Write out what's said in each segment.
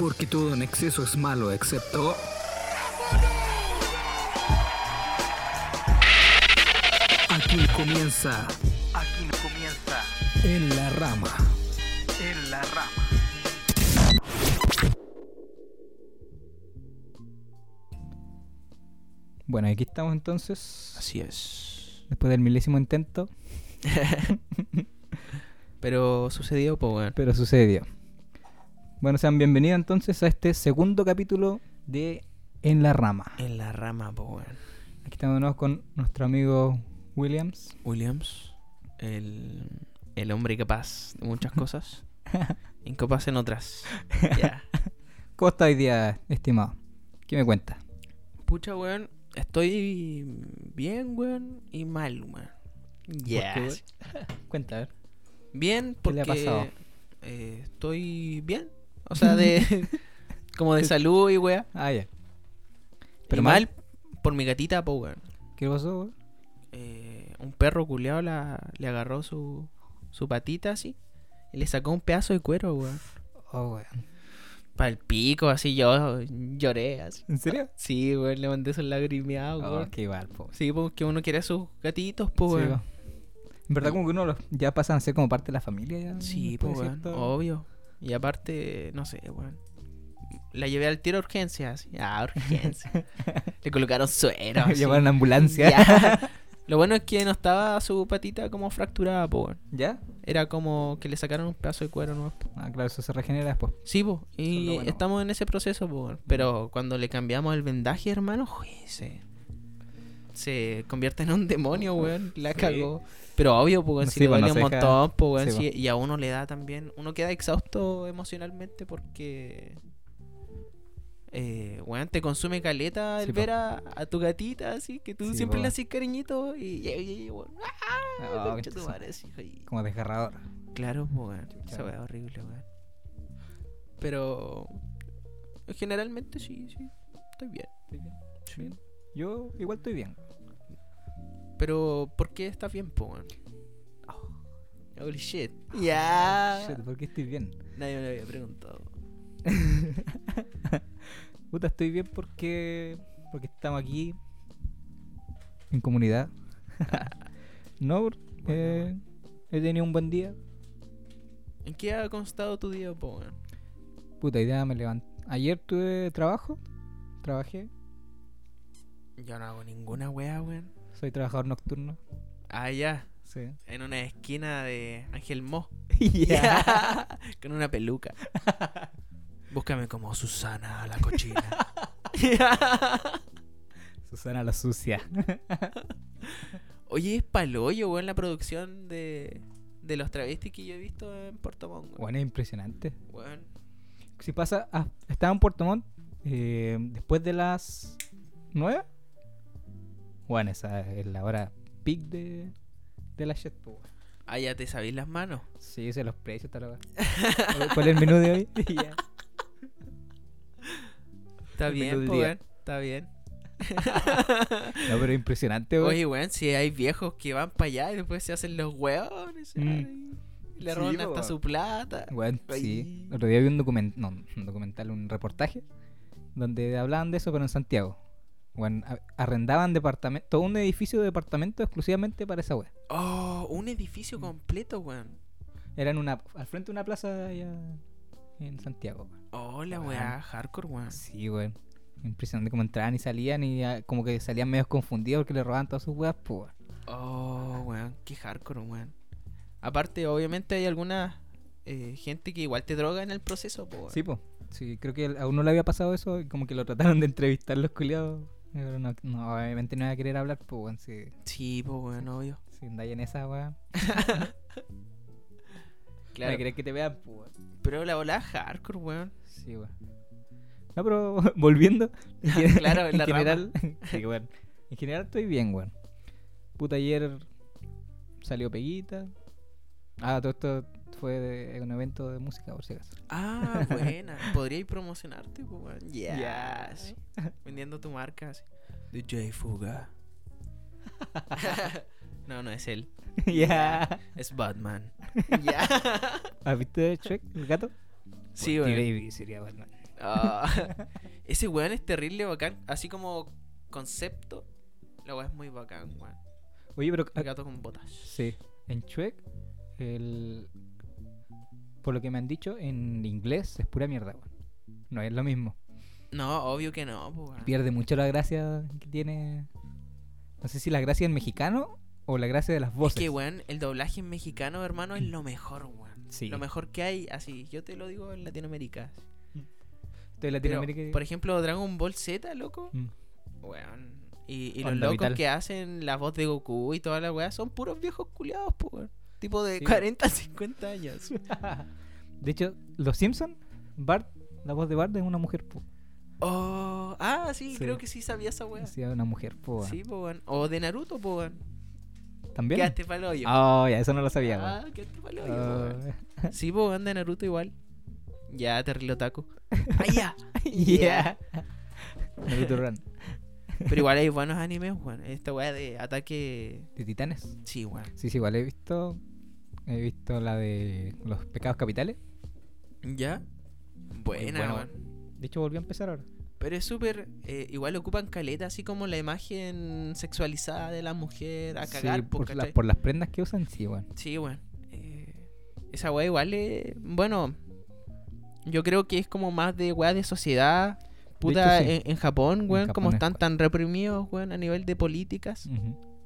Porque todo en exceso es malo, excepto... Aquí comienza... Aquí comienza... En la rama. En la rama. Bueno, aquí estamos entonces, Así es. después del milésimo intento, Pero sucedió, pues, pero sucedió. Bueno, sean bienvenidos entonces a este segundo capítulo de En la Rama. En la rama, pues. Aquí estamos de nuevo con nuestro amigo Williams. Williams, el, el hombre capaz de muchas cosas, incapaz en otras. Ya. ¿Cómo está hoy día, estimado? ¿Qué me cuenta? Pucha, weón, estoy bien, weón, y mal, weón. Ya. qué, weón? Cuenta, a ver. Bien, ¿Qué porque le ha pasado? eh, estoy bien. O sea, de como de salud y weá. Ah, ya. Pero mal por mi gatita, pues, weón. ¿Qué pasó, weón? eh, un perro culeado la, le agarró su, su patita así y le sacó un pedazo de cuero, weón. Oh, weón. Para el pico, así yo lloré, así. ¿En serio? Sí, weón, le mandé esos lagrimeados, Oh, weón. qué igual, po. Sí, porque uno quiere a sus gatitos, pues, Sí, weón. po. En verdad, como que uno los- ya pasan a ser como parte de la familia. Ya, Sí, después pues, de weón, cierto- obvio. Y aparte, no sé, weón. La llevé al tiro a urgencia, así. Ah, urgencia. le colocaron suero. Llevaron la ambulancia. Ya. Lo bueno es que no estaba su patita como fracturada, pues, weón. ¿Ya? Era como que le sacaron un pedazo de cuero nuevo. Ah, claro, eso se regenera después. Sí, po, y bueno. estamos en ese proceso, po, weón. pero cuando le cambiamos el vendaje, hermano, uy, se, convierte en un demonio, weón, la Sí. cagó. Pero obvio, pues, si sí, le pues, duele un montón, po, weón, sí, y a uno le da también, uno queda exhausto emocionalmente porque, eh, weón, te consume caleta el ver a, a tu gatita, así, que tú siempre po. le haces cariñito y, y, weón, ¡ah! Oh, tu madre, y- Como desgarrador. Claro, pues, weón. Esa es horrible, weón. Pero. Generalmente sí, sí. Estoy bien. Sí. Bien. Yo igual estoy bien. Pero, ¿por qué estás bien, po, weón? Holy shit. Ya. Shit, ¿Por qué estoy bien? Nadie me lo había preguntado. Puta, estoy bien porque porque estamos aquí en comunidad. no, eh, he tenido un buen día. ¿En qué ha constado tu día, po, weón? Puta, idea me levanté. Ayer tuve trabajo, trabajé, Yo no hago ninguna weá, weón. soy trabajador nocturno. Ah, ya. Sí. En una esquina de Ángel Mo. Ya. Con una peluca. Búscame como Susana la cochina. Susana la sucia. Oye, es paloyo, weón, la producción de, de los travestis que yo he visto en Puerto Montt, weón. Bueno, es impresionante. Weón. Si pasa, ah, estaba en Puerto Montt eh, después de las 9. Bueno, esa es la hora peak de, de la shit, weón. Ah, ya te sabéis las manos. Sí, sé los precios, tal vez. ¿Cuál es el menú de hoy? Está El bien, po. Está bien. No, pero impresionante, weón. Oye, weón, si hay viejos que van para allá y después se hacen los weones. Mm. Le roban hasta su plata. Weón, sí. El otro día vi un documental, no, un documental, un reportaje donde hablaban de eso, pero en Santiago. A- arrendaban departamento, todo un edificio de departamento exclusivamente para esa wea. Oh, un edificio Mm. completo, weón. Era en una, al frente de una plaza allá en Santiago. weón. Oh, la weá, hardcore, weón. Sí, weón. Impresionante como entraban y salían y como que salían medio confundidos porque le robaban todas sus weas, pues. weón. Oh, weón, qué hardcore, weón. Aparte, obviamente hay alguna eh, gente que igual te droga en el proceso, weón. Sí, pues. Sí, creo que a uno le había pasado eso y como que lo trataron de entrevistar los culiados. Pero no, no, obviamente no iba a querer hablar, pues, weón. Si, Sí, po, weón, obvio. si andáis en esa wea. Claro. No querés que te vean, pues, weón. Pero la bola hardcore, weón. Sí, weón. No, pero volviendo. en Claro, en la general. sí, weón. En general estoy bien, weón. Puta, ayer salió Peguita. Ah, todo esto fue de un evento de música, por si acaso. Ah, buena. Podríais promocionarte, weón. Ya. Ya. sí. Vendiendo tu marca, así. DJ Fuga. no, no es él. ya. Es Batman. ya. ¿Has visto Shrek, el gato? Sí, weón. baby, sería Batman. Ah, ese weón es terrible bacán. Así como concepto, la weá es muy bacán, weón. Oye, pero. El gato con botas. Sí. En Chuec, el. Por lo que me han dicho, en inglés es pura mierda, weón. No es lo mismo. No, obvio que no, pues, weón. Pierde mucho la gracia que tiene. No sé si la gracia en mexicano o la gracia de las Es voces. que, weón, el doblaje en mexicano, hermano, es lo mejor, weón. Sí. Lo mejor que hay, así, yo te lo digo en Latinoamérica. De Pero, Latinoamérica. por ejemplo, Dragon Ball Z, loco, Mm. weón. Y, y los locos vital. que hacen la voz de Goku y toda la weá son puros viejos culiados, pues, weón. Tipo de Sí. 40, 50 años. De hecho, los Simpsons, Bart, la voz de Bart es una mujer, po. Oh, ah, sí, Sí. creo que sí sabía esa weá. Sí, una mujer, po. Sí, weón. O de Naruto, weón. También. Quedaste pa'l hoyo. Oh, ya, eso no lo sabía, Ah, weón. quedaste pa'l hoyo, po, Ah. Sí, weón, de Naruto igual. Ya, terrible otaku. ¡Ah, ya! yeah. Naruto Run. Pero igual hay buenos animes, weón. Esta weá de ataque. ¿De Titanes? Sí, weón. Sí, sí, igual he visto. He visto la de los pecados capitales. ¿Ya? Buena, bueno. De hecho, volvió a empezar ahora. Pero es súper. eh, igual ocupan caleta, así como la imagen sexualizada de la mujer a cagar, sí, po, por, la- ¿cachai? por las prendas que usan, sí, weón. Sí, weón. Eh, esa weá igual es. Bueno, yo creo que es como más de weá de sociedad. Puta, hecho, sí. en, en Japón, weón, como es están tan reprimidos, weón, a nivel de políticas,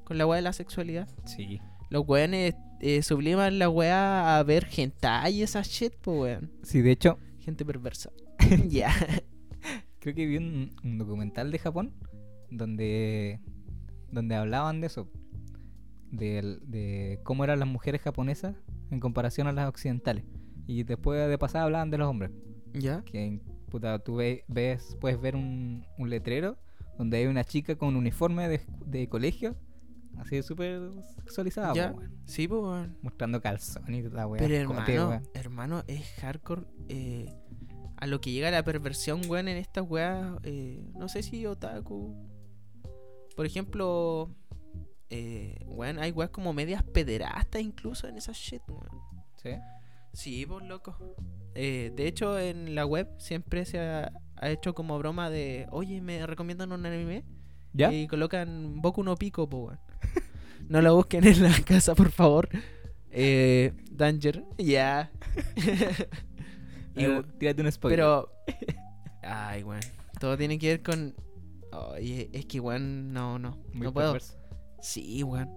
con la weá de la sexualidad. Sí. Los weones eh, subliman la weá a ver hentai y esa shit, pues weón. Sí, de hecho, Gente perversa. Ya. creo que vi un, un documental de Japón donde donde hablaban de eso del- de, cómo eran las mujeres japonesas en comparación a las occidentales y después de pasada hablaban de los hombres ¿Ya? que puta, tú ve- ves puedes ver un, un letrero donde hay una chica con un uniforme de, de colegio así súper sexualizada ¿Ya? po, weón, Sí, pues weón. mostrando calzón y la weá Pero hermano, weón. hermano, es hardcore. eh, a lo que llega la perversión, weón, en estas weas. eh, no sé si otaku. Por ejemplo, eh, weón, hay weas como medias pederastas incluso en esa shit, weón. ¿Sí? Sí, pues loco. Eh, de hecho, en la web siempre se ha, ha hecho como broma de, oye, me recomiendan un anime. ¿Ya? Y colocan Boku no Pico, po, weón. No lo busquen en la casa, por favor. Eh, Danger, ya. Y, Eh, tírate un spoiler pero. Ay, weón. Todo tiene que ver con. Oye, es que, weón, no, no. Muy no puedo. perverso. Sí, weón.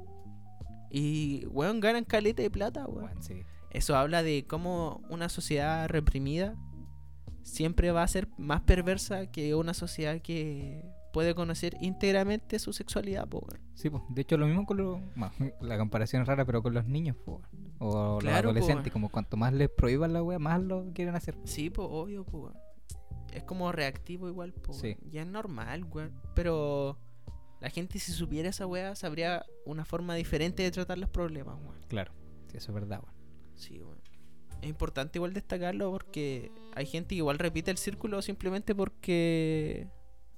Y, weón, ganan caleta de plata, weón. Weón, sí. Eso habla de cómo una sociedad reprimida siempre va a ser más perversa que una sociedad que puede conocer íntegramente su sexualidad, po, weón. Sí, pues, de hecho lo mismo con los... bueno, la comparación es rara, pero con los niños, po, o Claro, los po, adolescentes, como cuanto más les prohíban la wea, más lo quieren hacer. Sí, pues obvio, pues. Es como reactivo igual, pues. Sí. Ya es normal, weón. Pero la gente si supiera esa weá sabría una forma diferente de tratar los problemas, weón. Claro, sí, eso es verdad, weón. Sí, weón. Es importante igual destacarlo porque hay gente que igual repite el círculo simplemente porque...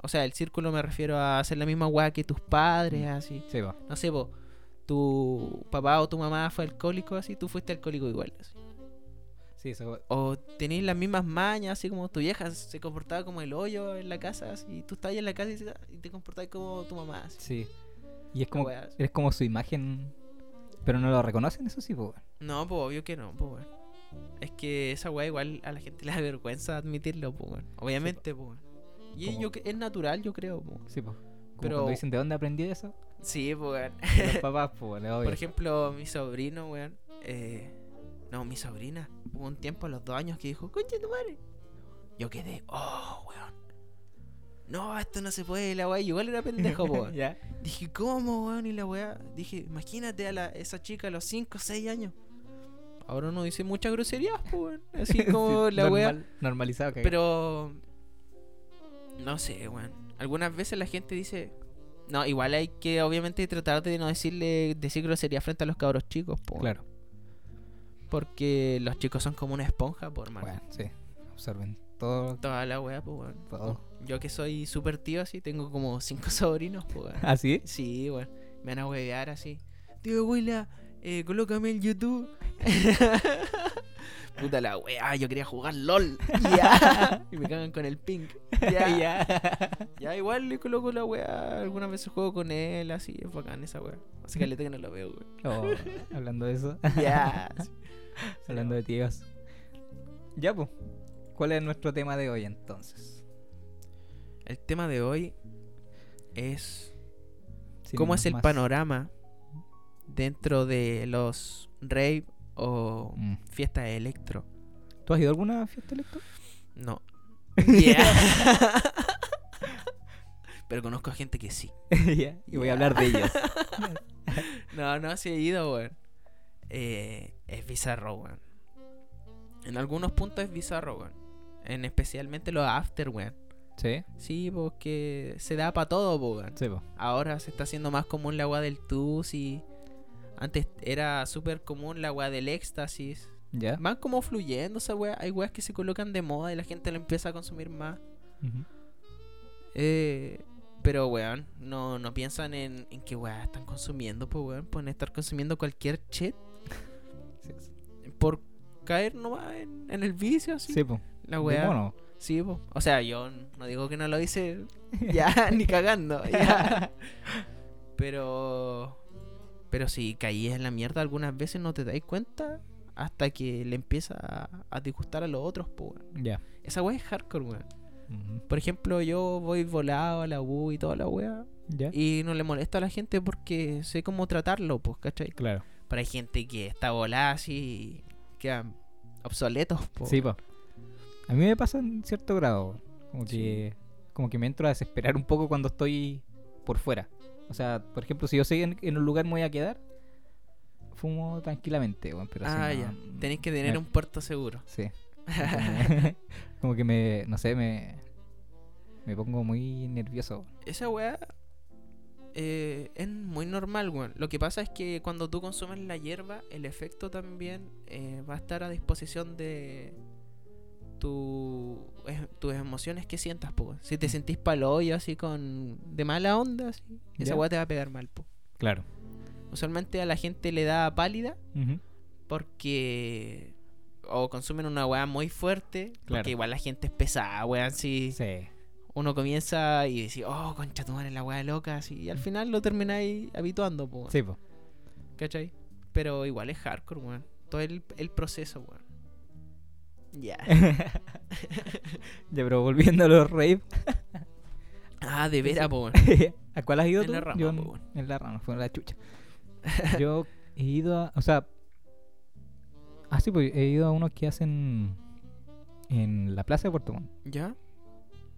O sea, el círculo me refiero a hacer la misma weá que tus padres, así. Sí, va. No sé, vos, tu papá o tu mamá fue alcohólico, así, tú fuiste alcohólico igual. así. Sí, eso... O tenéis las mismas mañas, así como tu vieja se comportaba como el hoyo en la casa, así, y tú estabas en la casa y se- y te comportabas como tu mamá, así. Sí. Y es como, como su imagen, pero no lo reconocen, eso sí, pues. No, pues obvio que no, pues. Es que esa weá igual a la gente le da vergüenza admitirlo, pues. Obviamente, pues weón. Y Como- yo, es natural, yo creo, pues. Sí, pues. Como Pero- cuando dicen de dónde aprendí eso, Sí, pues los papás, pues. Por ejemplo, mi sobrino, weón. Eh, no, mi sobrina. Hubo un tiempo a los dos años que dijo, concha tu madre. Yo quedé, oh, weón. No, esto no se puede, la weá. Igual era pendejo, po, weón. ya. Dije, ¿cómo, weón? Y la weá. Dije, imagínate a la, esa chica a los 5 o 6 años. Ahora no dice muchas groserías, po, weón. Así como Sí, la weá. normal- Normalizado, que Pero. No sé, weón. Algunas veces la gente dice. No, igual hay que obviamente tratar de no decirle decir grosería frente a los cabros chicos, po. Claro. Porque los chicos son como una esponja, por mano. Bueno, sí. Absorben todo. Toda la weá, pues, weón. Todo. Yo que soy súper tío así, tengo como cinco sobrinos, pues, weón. ¿Ah, sí? Sí, weón. Me van a huevear así. Tío, abuela, eh, colócame el YouTube. Puta la weá, yo quería jugar LOL. Ya. y me cagan con el ping. Ya. ya. Ya, igual le coloco la weá. Algunas veces juego con él, así. Es bacán esa weá. Así que le que no lo veo. Oh, hablando de eso. Ya. hablando de tíos. Ya, pues. ¿Cuál es nuestro tema de hoy entonces? El tema de hoy es Sin cómo es el más. panorama dentro de los rave o Mm. fiestas electro. ¿Tú has ido a alguna fiesta electro? No. Yeah. Pero conozco a gente que sí. Y voy a hablar de ellos. No, no, sí he ido, weón. Eh, es bizarro, weón. En algunos puntos es bizarro, weón. En especialmente los after, weón. ¿Sí? Sí, porque se da para todo, po, weón. Sí, pues. Ahora se está haciendo más común la agua del tusi. Antes era súper común la agua del éxtasis. ¿Ya? Van como fluyendo esa weá. Hay weas que se colocan de moda y la gente lo empieza a consumir más. Eh, pero, weón, no, no piensan en, en qué weá están consumiendo, pues, weón. Pueden estar consumiendo cualquier shit Sí, sí. por caer nomás en, en el vicio, así. Sí, pues. La weá. Sí, po. O sea, yo no digo que no lo hice ya, ni cagando. ya. Pero. Pero si caí en la mierda algunas veces no te dais cuenta hasta que le empieza a, a disgustar a los otros, po. Ya. Esa weá es hardcore, weón. Por ejemplo, yo voy volado a la U y toda la weá. Ya. Y no le molesto a la gente porque sé cómo tratarlo, pues, ¿cachai? Claro. Pero hay gente que está volada así y quedan obsoletos, po. Sí, pues. A mí me pasa en cierto grado. Como Sí. que. Como que me entro a desesperar un poco cuando estoy por fuera. O sea, por ejemplo, si yo sé en, en un lugar me voy a quedar, fumo tranquilamente, weón, pero si Ah, no, ya. Tenéis que tener me- un puerto seguro. Sí. Como- que me. No sé, me. Me pongo muy nervioso. Esa weá eh, es muy normal, weón. Lo que pasa es que cuando tú consumes la hierba, el efecto también eh, va a estar a disposición de tu, tus emociones que sientas, po. Si te sentís palo hoyo así con de mala onda, así, esa weá te va a pegar mal, po. Claro. Usualmente a la gente le da pálida porque o consumen una weá muy fuerte, porque igual la gente es pesada, weón, si Sí. uno comienza y dice, oh, concha tu madre, la weá loca, así, y al final lo termináis habituando, po, Sí, pues. ¿cachai? Pero igual es hardcore, weón. Todo el, el proceso, weón. Ya. ya, pero volviendo a los rave. ah, de veras, po. ¿A cuál has ido En tú? la rama, Yo po, en, la rama, fue en la chucha. Yo he ido a. O sea. Ah, sí, pues he ido a unos que hacen. En la plaza de Puerto Montt. ¿Ya?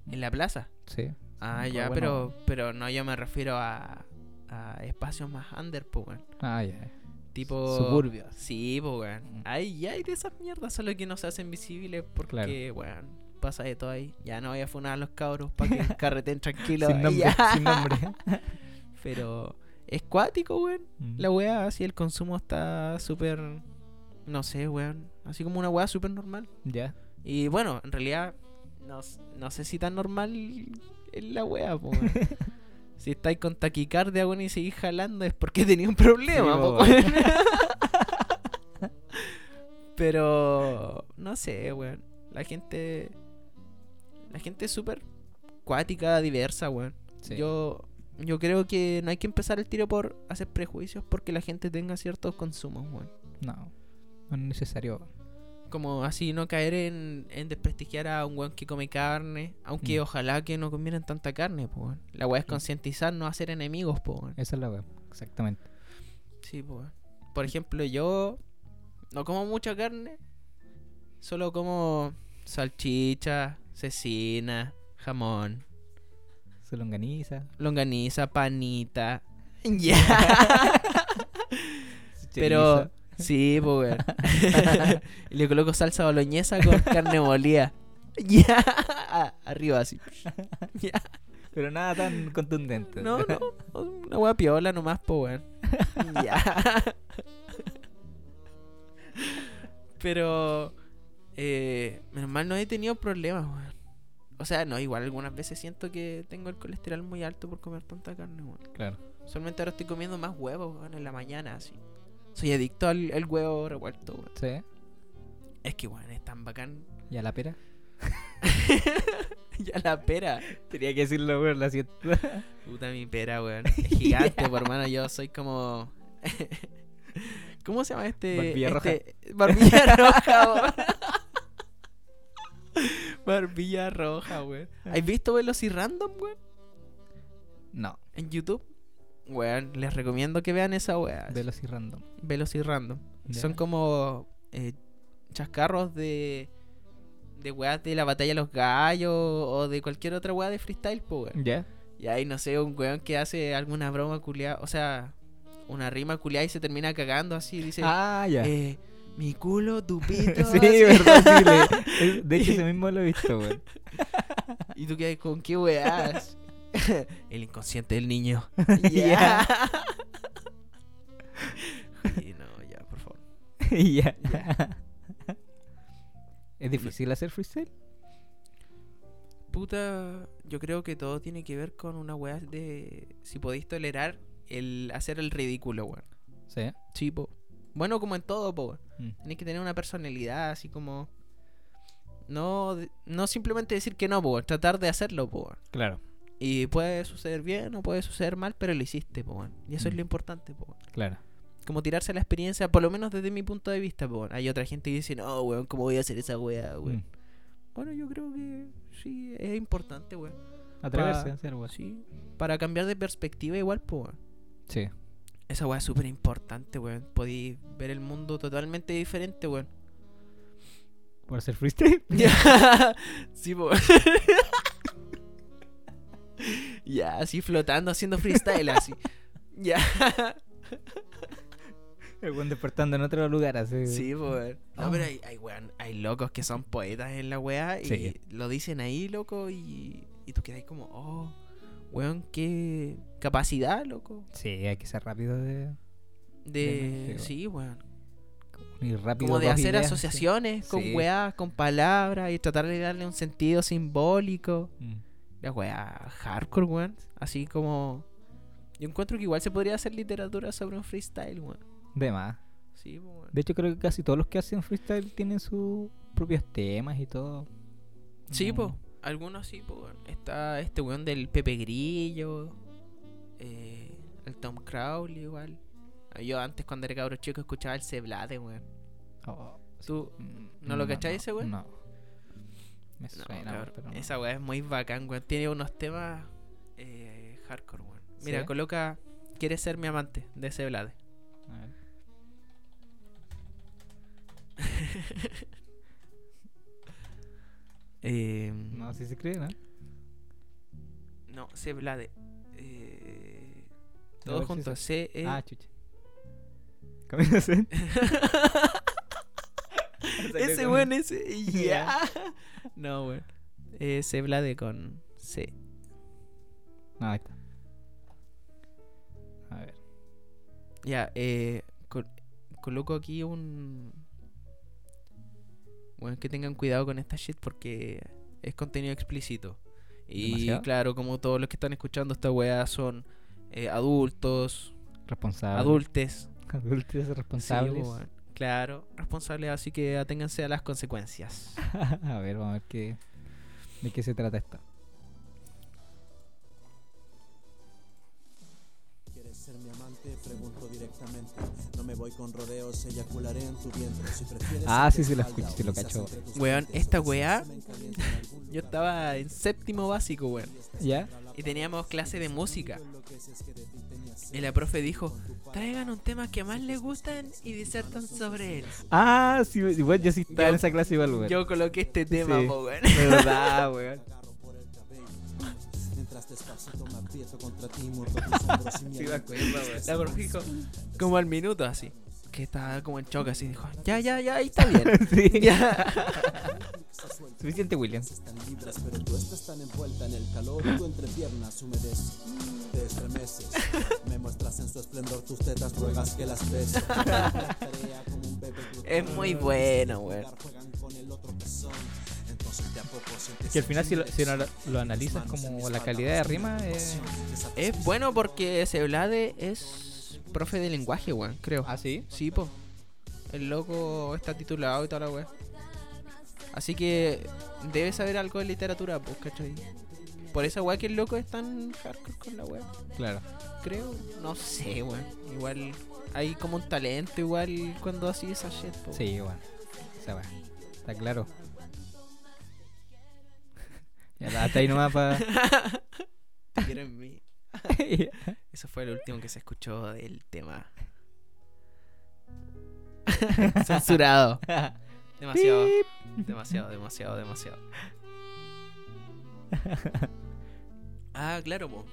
¿En la plaza? Sí. Ah, ya, bueno. pero, pero no, yo me refiero a, a espacios más under, weón. Ah, ya. Tipo. Suburbios. Sí, pues, weón. Mm. Ya hay de esas mierdas, solo que no se hacen visibles porque, Claro. weón, pasa de todo ahí. Ya no voy a funar a los cabros para que carreten tranquilo. Sin nombre. ya. Sin nombre. Pero es cuático, weón. Mm. La weá, así el consumo está súper. No sé, weón. Así como una weá súper normal. Ya. Y bueno, en realidad, no, sé si tan normal es la weá, weón. Si estáis con taquicardia, weón, y seguís jalando es porque tenía un problema, Sí, po. Pero no sé, weón. La gente. La gente es súper cuática, diversa, weón. Sí. Yo, yo creo que no hay que empezar el tiro por hacer prejuicios porque la gente tenga ciertos consumos, weón. No. No es necesario. Como así no caer en, en desprestigiar a un weón que come carne. Aunque Mm. ojalá que no comieran tanta carne, po, weón. La weá es concientizar, no hacer enemigos, po, weón. Esa es la web. Exactamente. Sí, po, weón. Por ejemplo, yo no como mucha carne. Solo como salchicha, cecina, jamón, Se longaniza. longaniza, panita. Ya. Pero sí, pues weón. y le coloco salsa boloñesa con carne molida. Ya. Ah, Arriba así. Ya. Pero nada tan contundente. No, no. Una hueá piola nomás, pues weón. Ya. Pero eh, menos mal no he tenido problemas, weón. O sea, no, igual algunas veces siento que tengo el colesterol muy alto por comer tanta carne, weón. Claro. Solamente ahora estoy comiendo más huevos, weón, en la mañana, así. Soy adicto al, al huevo revuelto, weón. Sí. Es que, weón, es tan bacán. ¿Y a la pera? ya la pera. Tenía que decirlo, weón, la siento. Puta mi pera, weón. Es gigante, por hermano. Yo soy como. ¿Cómo se llama este? Barbilla roja. este- Barbilla roja, weón. Barbilla roja, weón. ¿Has visto Velocirandom, weón? No, En YouTube. Weón, les recomiendo que vean esa weá. Veloci Random. Son como eh, chascarros de. de weas de la batalla de los gallos o de cualquier otra weá de freestyle, pues, weón. ¿Ya? Y ahí, no sé, un weón que hace alguna broma culiada, o sea, una rima culiada y se termina cagando así, dice, Ah, ya. eh, mi culo, tu pito. sí, verdad, sí. le- es- de hecho, ese mismo lo he visto, weón. y tú quedas con qué weás. El inconsciente del niño. Ya. Y no, ya, por favor. ya. Ya. ¿Es difícil hacer freestyle? Puta, yo creo que todo tiene que ver con una weá de si podéis tolerar el hacer el ridículo, weón. Sí. Sí, po. Bueno, como en todo, po. Mm. Tienes que tener una personalidad así como. No, no simplemente decir que no, po. Tratar de hacerlo, po. Claro, Y puede suceder bien o puede suceder mal, pero lo hiciste, po. weón. Y eso es Mm. lo importante, po. weón. claro. Como tirarse a la experiencia, por lo menos desde mi punto de vista, po. weón. Hay otra gente que dice, no, weón, ¿cómo voy a hacer esa weá, weón? Mm. Bueno, yo creo que sí, es importante, weón. Atreverse a hacer, weón. Sí, para cambiar de perspectiva igual, weón. Sí. Esa weá es súper importante, weón. Podéis ver el mundo totalmente diferente, weón. ¿Por hacer freestyle? sí, po. ya, así flotando, haciendo freestyle, así. Ya. El weón despertando en otro lugar, así. sí, weón. No, Oh. pero hay, hay, weón, hay locos que son poetas en la weá y Sí. lo dicen ahí, loco, y, y tú quedas como, oh, weón, qué capacidad, loco. Sí, hay que ser rápido de. De. Sí, weón. Y rápido Como de hacer ideas, sí. asociaciones con Sí. weas, con palabras y tratar de darle un sentido simbólico. Mm. La wea hardcore, weón. Así como. Yo encuentro que igual se podría hacer literatura sobre un freestyle, weón. De más. Sí, weón. De hecho, creo que casi todos los que hacen freestyle tienen sus propios temas y todo. Sí, No. po. Algunos sí, po, weón. Está este weón del Pepe Grillo. eh, el Tom Crowley, igual. Yo antes, cuando era cabro chico, escuchaba el Ceblade, weón. Oh, ¿Tú mm, no lo cachai ese weón? No. Me No, suena, pero no. Esa weá es muy bacán, weón. Tiene unos temas eh, hardcore, weón. Mira, ¿Sí? coloca ¿Quieres ser mi amante? de ese Vlade. A ver. Eh, No, así se cree, ¿no? no, C Vlade. Eh, todos si juntos. se- C E Ah, chucha. Camino Zen. ese weón, ese. Ya. No, weón. C Vlade con C. No, ahí está. A ver. Ya, eh, col- coloco aquí un. Bueno, que tengan cuidado con esta shit porque es contenido explícito. Y ¿Demasiado? claro, como todos los que están escuchando esta weá son eh, adultos, Responsable. adultes. Adultos Sí, responsables. weón. Claro, responsables, así que aténganse a las consecuencias. a ver, vamos a ver qué, de qué se trata esto. Directamente. No me voy con rodeos, eyacularé en tu vientre. Si prefieres Ah, sí, sí, lo espalda escucho, sí, lo cacho. Weón, esta weá, Yo estaba en séptimo básico, weón. ¿Ya? Y teníamos clase de música. Y la profe dijo, traigan un tema que más les gustan y disertan sobre él. Ah, sí, igual yo sí estaba Yo- en esa clase igual, weón. Yo coloqué este tema, Sí. po, weón. verdad, weón. Despacito me aprieto contra ti, muerto tus hombros y mi Sí, me aliento acuerdo, weón. La profe dijo, como al minuto así. Que estaba como en choque así. Dijo, ya, ya, ya, ahí está bien. Sí. ya. Suficiente, William. Están libres, pero tú estás tan envuelta en el calor, tu entrepiernas humedece. Te estremeces, me muestras en su esplendor tus tetas, ruegas que las beses. Tarea como un bebé Es muy bueno, weón. Juegan con el otro pezón. Que al final, si lo, el si lo, beso. lo analizas como la calidad de rima, eh, Es bueno porque ese Vlade es profe de lenguaje, weón, creo. ¿Ah, sí? Sí, po. El loco está titulado y toda la weá. Así que debe saber algo de literatura, pues, ¿cachai? Por esa weá que el loco es tan hardcore con la weá. Claro. Creo, no sé, weón. Igual hay como un talento, igual cuando así esa shit, po. Sí, bueno. Esa weá. Está claro. Ya, hasta ahí nomás para. Te quiero en mí. Eso fue lo último que se escuchó del tema. Censurado. Demasiado. Demasiado, demasiado, demasiado. Ah, claro, po.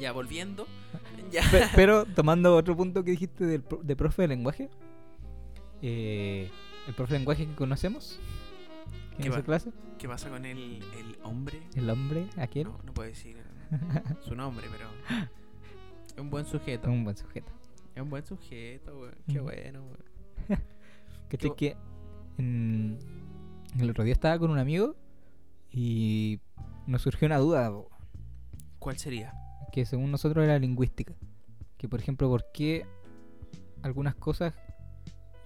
Ya volviendo. Ya. Pe- Pero tomando otro punto que dijiste del pro- de profe de lenguaje, eh, el profe de lenguaje que conocemos ¿Qué en esa va? clase, ¿Qué pasa con el, el hombre? el hombre, aquel, No, no puedo decir su nombre, pero. Es un buen sujeto. es un buen sujeto. Es un buen sujeto, weón. Qué bueno, weón. Que, Qué que en- el otro día estaba con un amigo y nos surgió una duda po, ¿Cuál sería? que según nosotros era lingüística. Que por ejemplo, ¿por qué algunas cosas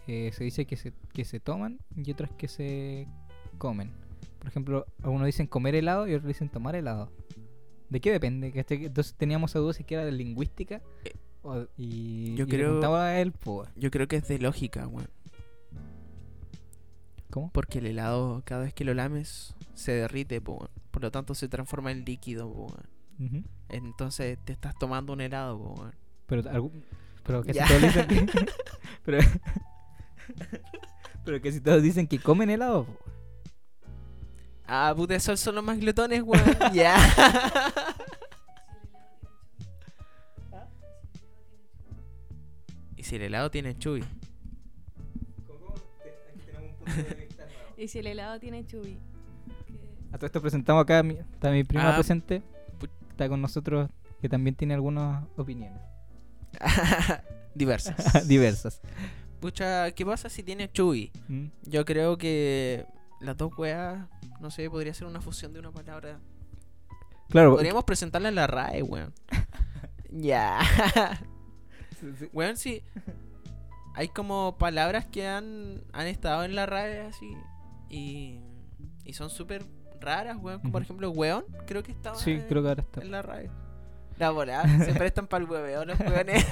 eh, se dice que se, que se toman y otras que se comen? Por ejemplo, algunos dicen comer helado y otros dicen tomar helado. ¿De qué depende? Que este- Entonces teníamos esa duda si era de lingüística o- y, yo y creo- preguntaba a él, pues, Yo creo que es de lógica, weón. ¿cómo? Porque el helado, cada vez que lo lames, se derrite, po. Por lo tanto, se transforma en líquido, po. Entonces, te estás tomando un helado, po, weón. Pero, algún- pero que si todos dicen que... pero, pero que si todos dicen que comen helado, po. Ah, puta, esos son los más glotones, weón. ya. y si el helado tiene chuy. Y si el helado tiene chubi. A todo esto presentamos acá, está mi prima Ah, presente, está con nosotros, que también tiene algunas opiniones Diversas. diversas. Pucha, ¿qué pasa si tiene chuy? ¿Mm? Yo creo que las dos weas, no sé, podría ser una fusión de una palabra. Claro, Podríamos presentarla en la RAE, weón. Ya. Weón, sí. Hay como palabras que han, han estado en la RAE así. Y, y son súper raras, weón. Como por ejemplo, weón, creo que estaba sí, en, creo que ahora está. en la RAE. La volada, se prestan para el hueveo los weones.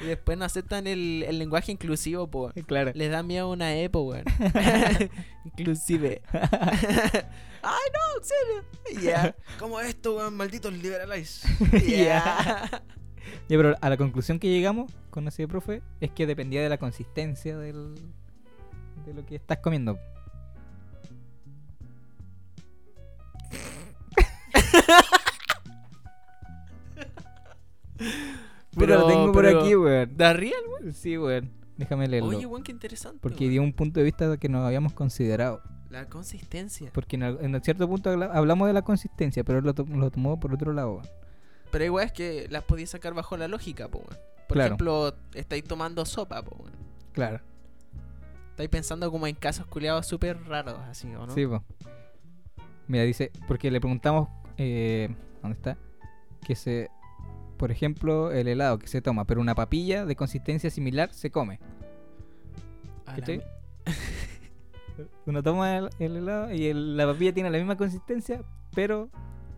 Y después no aceptan el, el lenguaje inclusivo, po. Claro. Les da miedo una epo, weón. Inclusive. Ay, no, en serio. Ya. ¿Cómo esto, weón? Malditos liberales. Ya. Ya, pero a la conclusión que llegamos con ese profe es que dependía de la consistencia del, de lo que estás comiendo. Pero lo tengo por pero- aquí, weón. ¿Da real, weón? Sí, weón. Déjame leerlo. Oye, weón, qué interesante. porque weón. dio un punto de vista que no habíamos considerado. La consistencia. Porque en, cierto punto habla- hablamos de la consistencia, pero él lo, to- lo tomó por otro lado. weón. Pero igual es que las podías sacar bajo la lógica, po, weón. Por Claro. ejemplo, estáis tomando sopa, po, weón. Claro. Estáis pensando como en casos culiados súper raros, así, ¿o no? Sí, po. Mira, dice, porque le preguntamos, eh, ¿dónde está? Que se, por ejemplo, el helado que se toma, pero una papilla de consistencia similar se come. Uno toma el, el helado y el- la papilla tiene la misma consistencia, pero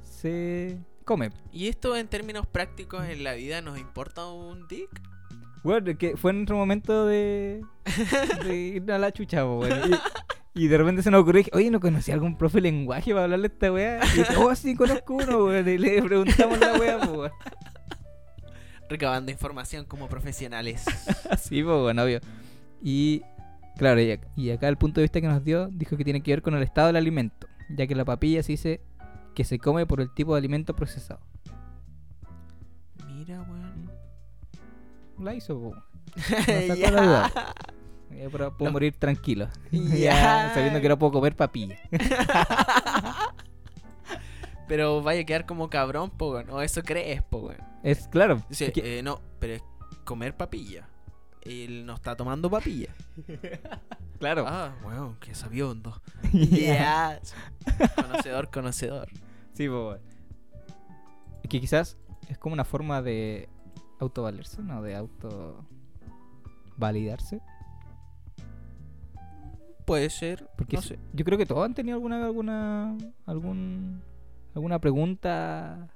se come. ¿Y esto en términos prácticos en la vida nos importa un dick? Bueno, que fue en otro momento de, de ir a la chucha, weón. Y, y de repente se nos ocurrió, oye, ¿no conocí algún profe de lenguaje para hablarle a esta weá? Y dije, oh, sí, conozco uno, weón. Y le preguntamos la weá, weón. Recabando información como profesionales. Sí, pues bueno, obvio. Y claro, y, ac- y acá el punto de vista que nos dio dijo que tiene que ver con el estado del alimento, ya que la papilla se dice que se come por el tipo de alimento procesado. Mira, weón. La hizo, sacó Ya. la duda. Eh, puedo No. morir tranquilo. Ya. sabiendo que no puedo comer papilla. Pero vaya a quedar como cabrón, po, weón. O eso crees, po, weón. Es claro. Dice, es que- eh, no, pero es comer papilla. Él no está tomando papilla. claro. Ah, weón, que sabiondo. Ya. Ya. Conocedor, conocedor. Sí, po, weón. Es que quizás es como una forma de autovalerse, ¿no? De auto validarse. puede ser. Porque no sé. yo creo que todos han tenido alguna alguna algún alguna pregunta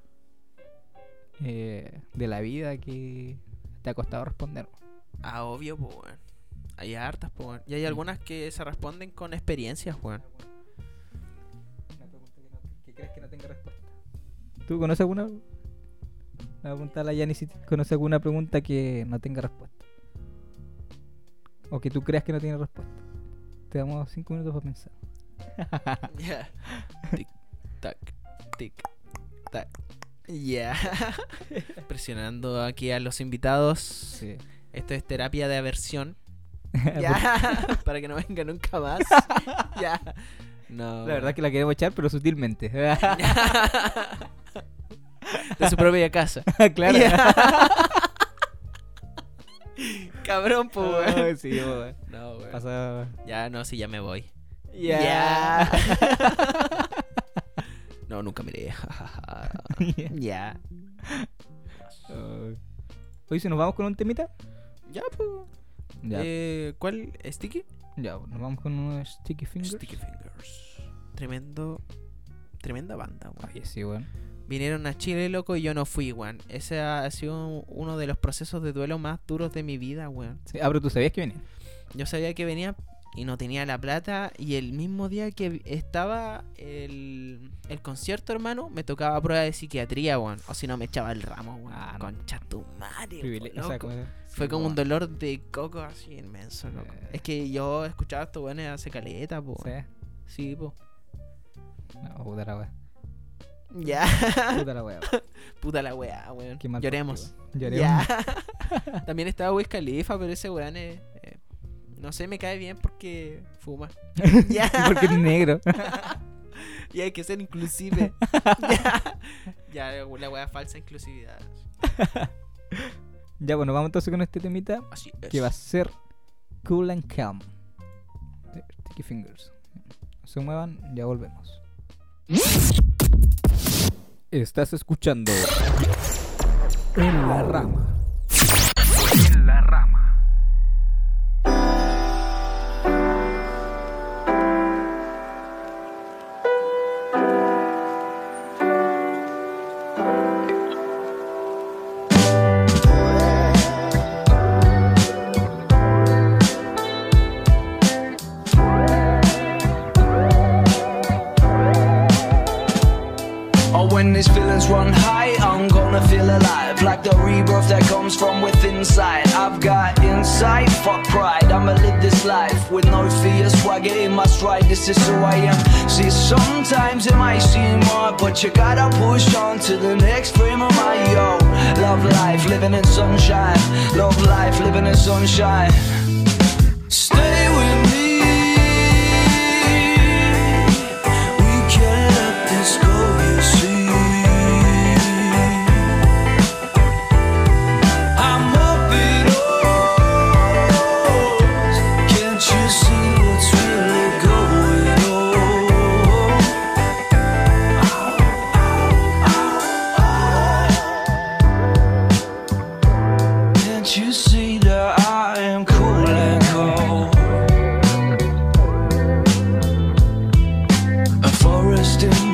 eh, de la vida que te ha costado responder. Ah, obvio, pues, weón. Hay hartas, pues, weón. Y hay algunas que se responden con experiencias, weón. Una pregunta que, no, que crees que no tenga respuesta. ¿Tú conoces alguna? Le voy a la Yani si conoce alguna pregunta que no tenga respuesta. O que tú creas que no tiene respuesta. Te damos cinco minutos para pensar. Ya. Tic, tac, tic, tac. Ya. Presionando aquí a los invitados. Sí. Esto es terapia de aversión. Ya. Para que no venga nunca más. Ya. No. La verdad que la queremos echar, pero sutilmente. De su propia casa. claro. Cabrón, pues, sí. No. Pasa. Ya, no, sí, ya me voy. Ya. No, nunca miré. ya. Ay. Oye, si nos vamos con un temita. Ya, pues. Ya, Eh, ¿Cuál? ¿Sticky? ya nos vamos con unos Sticky Fingers. Sticky Fingers. Tremendo. Tremenda banda, weón. Oye, sí, weón. Vinieron a Chile, loco, y yo no fui, weón. Ese ha sido uno de los procesos de duelo más duros de mi vida, weón. Sí, ah, pero tú sabías que venía. Yo sabía que venía y no tenía la plata. Y el mismo día que estaba el, el concierto, hermano, me tocaba prueba de psiquiatría, weón. O si no, me echaba el ramo, weón. Concha tu madre, Fue como un dolor de coco así inmenso, loco. Eh. Es que yo escuchaba a estos weones hace caleta, po. Sí. Sí, po. No, puta la wea. Ya. Puta la weón. Puta la weá, weón. Lloremos. Lloremos. Ya. También estaba Wiz Khalifa, pero ese weón es, no sé, me cae bien porque fuma. ya. Porque es negro. y hay que ser inclusive. ya. Ya, la weá falsa inclusividad. ya, bueno, vamos entonces con este temita. Así es. Que va a ser Cool and Calm. Sticky Fingers. No se muevan, ya volvemos. Estás escuchando En la Rama. Is who I am. See, sometimes it might seem hard, but you gotta push on to the next frame of my yo. Love life, living in sunshine. Love life, living in sunshine.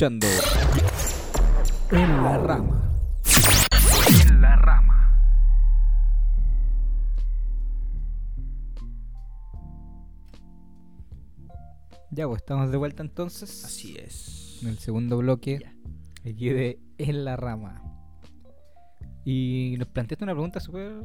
escuchando En la Rama. En la rama. Ya, pues estamos de vuelta entonces. Así es. En el segundo bloque. Ya. Aquí de En la Rama. Y nos planteaste una pregunta súper.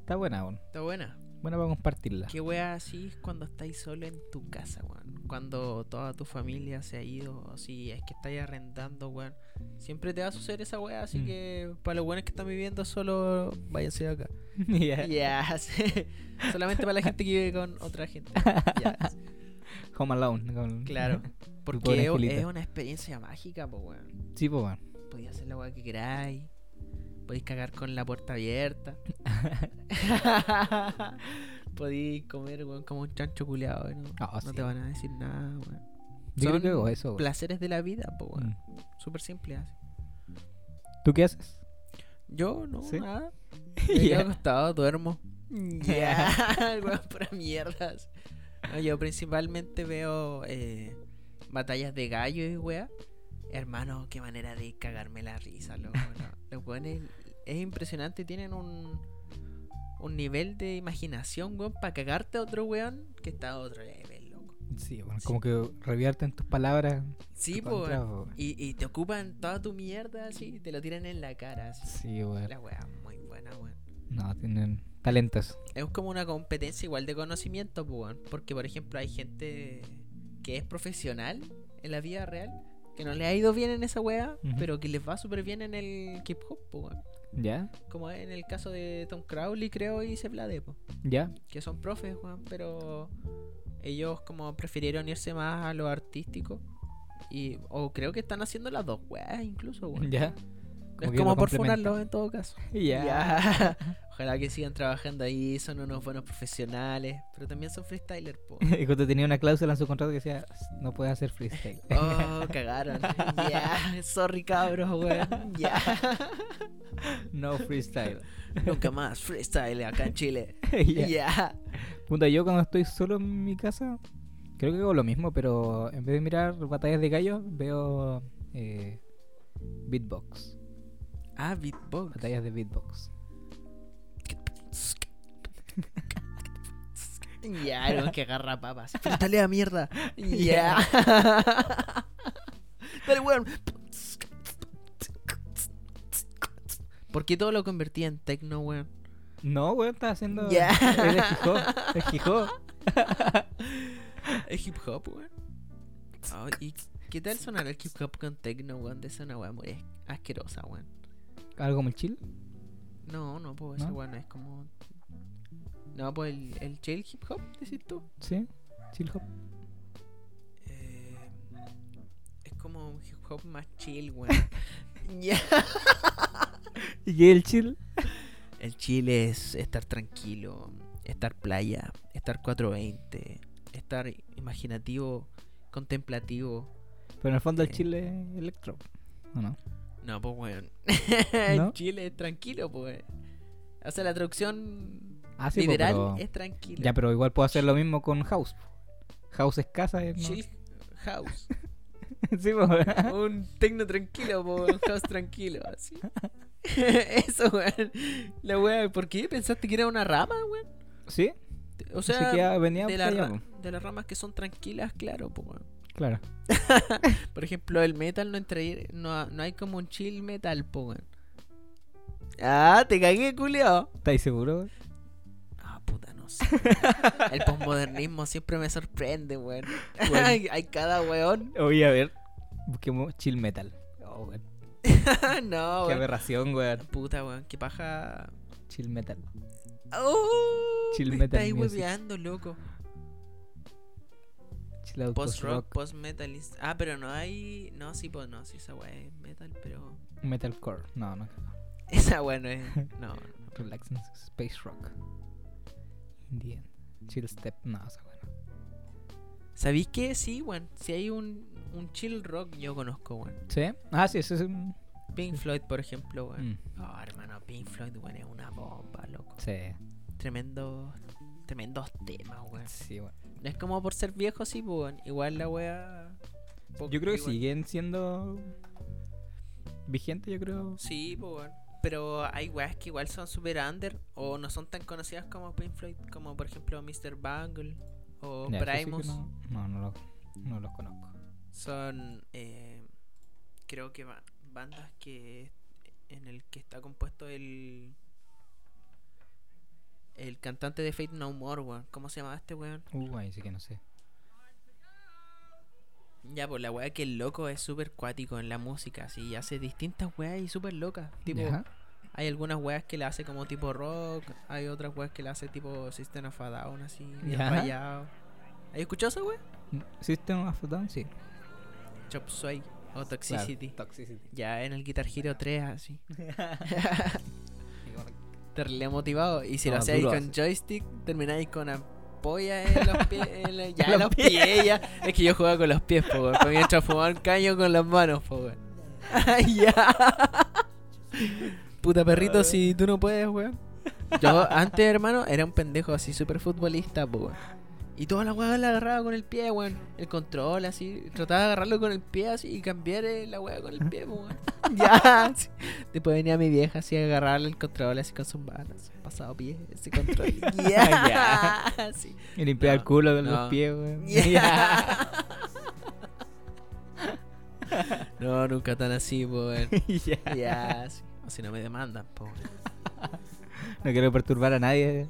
Está buena, weón. Está buena. Buena para compartirla. ¿Qué wea así es cuando estáis solo en tu casa, weón? Cuando toda tu familia se ha ido, si es que estáis arrendando, weón. Siempre te va a suceder esa wea, así Mm. que para los buenos que están viviendo solo, váyanse acá. Ya. Solamente para la gente que vive con otra gente. Home Alone. con- claro. Porque es una experiencia mágica, pues, weón. Sí, pues, weón. Podéis hacer la weá que queráis. Podéis cagar con la puerta abierta. Podéis comer, weón, como un chancho culeado. ¿no? Ah, no sí. te van a decir nada, weón. Yo creo Son que eso, weón. Placeres de la vida, pues, weón. Mm. Súper simple así. ¿Tú qué haces? Yo, no, ¿Sí? nada. Me Ya. acostado, duermo. Ya, weón, pura mierdas. No, yo principalmente veo eh, batallas de gallo y weá. Hermano, qué manera de cagarme la risa, loco. no. Los weones es impresionante, tienen un, un nivel de imaginación, weón, para cagarte a otro weón que está a otro level, loco. Sí, bueno, como que revierten tus palabras. Sí, po. Y, y te ocupan toda tu mierda así, te lo tiran en la cara, así. Sí, weón. La weá, muy buena, weón. No, tienen talentos. Es como una competencia igual de conocimiento, pues, weón. Porque, por ejemplo, hay gente que es profesional en la vida real, que no le ha ido bien en esa weá, pero que les va súper bien en el hip hop, pues, weón. ¿Ya? Como en el caso de Tom Crowley, creo, y Seblade, pues. ¿Ya? Que son profes, weón, pero ellos como prefirieron irse más a lo artístico. Y, o creo que están haciendo las dos weas, incluso, weón. ¿Ya? Es como por funarlos en todo caso. Ya. Ya. Ojalá que sigan trabajando ahí, son unos buenos profesionales, pero también son freestylers, po. Y cuando tenía una cláusula en su contrato que decía, no puedes hacer freestyle. Oh, cagaron. Ya, sorry cabros, weón. Ya. no freestyle. Nunca más freestyle acá en Chile. Ya. Ya. Puta, yo cuando estoy solo en mi casa, creo que hago lo mismo, pero en vez de mirar batallas de gallos, veo eh, beatbox. Ah, beatbox. Batallas de beatbox. Ya, algo que agarra papas. Dale a mierda. Ya. Dale, weón. ¿Por qué todo lo convertía en techno, weón? No, weón, estás haciendo. Ya. Hip hop. Es hip hop. Es hip hop, weón. Ay, ¿Y qué tal sonar el hip hop con techno, weón? De esa una weón muy as- asquerosa, weón. Algo como el chill. No, no, pues ese ¿No? weón es como. No, pues el, el chill hip hop, decís tú. Sí, chill hop. Eh, es como un hip hop más chill, weón. Ya. ¿Y qué es el chill? El chill es estar tranquilo, estar playa, estar 420, estar imaginativo, contemplativo. Pero en el fondo el Eh. chill es electro. ¿O no? No, pues weón. ¿No? El chill es tranquilo, pues. O sea, la traducción Ah, sí, po, literal pero- es tranquilo. Ya, pero igual puedo hacer lo mismo con house. House es casa, ¿eh? Chill house. sí, po. Un tecno tranquilo, po, un house tranquilo, así. Eso, weón. La weá, ¿por qué pensaste que era una rama, weón? ¿Sí? O sea, que venía de, la allá, de las ramas que son tranquilas, claro, po, weón. Claro. Por ejemplo, el metal no entre, no, no hay como un chill metal, po, weón. Ah, te cagué, culio. ¿Estáis seguros? El posmodernismo siempre me sorprende, weón. Bueno. hay, cada weón. Oye, a ver. Busquemos chill metal. Oh, weón. no, Qué weón. aberración, weón. Puta, weón, qué paja. Chill metal. Oh, Chill me metal estáis hueveando, loco. Post-rock, post-metal. is- Ah, pero no hay. No, sí, pues no, sí, esa weá es metal, pero. Metalcore. No, no. Esa weá no es. No, Relaxing Space Rock. Indian. Chill Step. No, esa bueno. ¿Sabéis qué? Sí, weón. Si hay un, un chill rock, yo conozco, weón. ¿Sí? Ah, sí, ese es un. Pink Floyd, por ejemplo, weón. Mm, Oh, hermano, Pink Floyd, weón, es una bomba, loco. sí. Tremendo. Tremendos temas, weón. Sí, bueno. No es como por ser viejo, sí, pues, weón. Igual la weá. Yo creo que igual- siguen siendo vigentes, yo creo. Sí, pues, weón. Pero hay weas que igual son super under o no son tan conocidas como Pink Floyd, como por ejemplo Mr. Bungle o sí Primus. no, no, no, lo- no los conozco. Son, eh, creo que ba- bandas que en el que está compuesto el el cantante de Fate No More, weón. ¿Cómo se llama este weón? Uh, ahí sí que no sé. Ya, pues la wea que el loco es súper cuático en la música, así, hace distintas weas y súper locas. Tipo, hay algunas weas que la hace como tipo rock, hay otras weas que la hace tipo System of a Down, así, bien rayado. ¿Has escuchado esa wea? System of a Down, sí. Chop Suey o Toxicity. Toxicity. Ya en el Guitar Hero 3, así. Terrible motivado. Y si lo hacéis con así. joystick, termináis con ampolla en los pies. en ya los pies, ya. Es que yo jugaba con los pies, po, weón. Mientras fumaba un caño con las manos, po, weón. Ay, ya. Puta perrito, si tú no puedes, weón. Yo antes, hermano, era un pendejo así, súper futbolista, po, weón. Y toda la weá la agarraba con el pie, weón. El control, así. Trataba de agarrarlo con el pie, así. Y cambiar eh, la weá con el pie, weón. ya. sí. Después venía mi vieja, así, a agarrarle el control, así con sus manos. Pasado pie, ese control. Ya. sí. Y limpiar el culo con no. los pies, weón. Ya. No, nunca tan así, weón. Ya. Sí. O si no me demandan, po. weón. No quiero perturbar a nadie.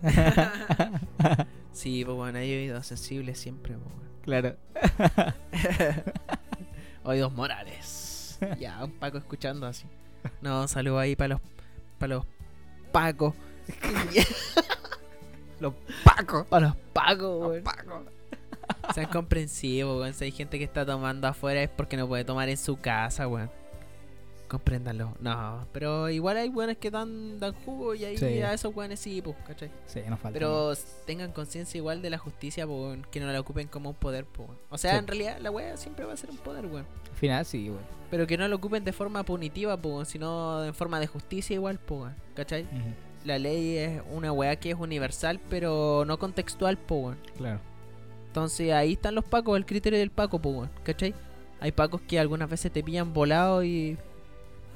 Sí, pues bueno, hay oídos sensibles siempre, po, weón. claro. Oídos morales. Ya, un Paco escuchando así. No, saludo ahí para los para los Pacos. Los pacos. Para los Pacos, weón. Sean comprensivos, weón. Si hay gente que está tomando afuera es porque no puede tomar en su casa, weón. Compréndanlo. No, pero igual hay weones que dan, dan jugo y ahí Sí. a esos weones sí, pues, ¿cachai? Sí, nos falta. Pero tengan conciencia igual de la justicia, weón, que no la ocupen como un poder, po, weón. O sea, Sí. en realidad la wea siempre va a ser un poder, weón. Al final sí, weón. Pero que no lo ocupen de forma punitiva, weón, sino en forma de justicia igual, weón, ¿cachai? La ley es una weá que es universal, pero no contextual, weón. Claro. Entonces ahí están los pacos, el criterio del paco, weón, ¿cachai? Hay pacos que algunas veces te pillan volado y...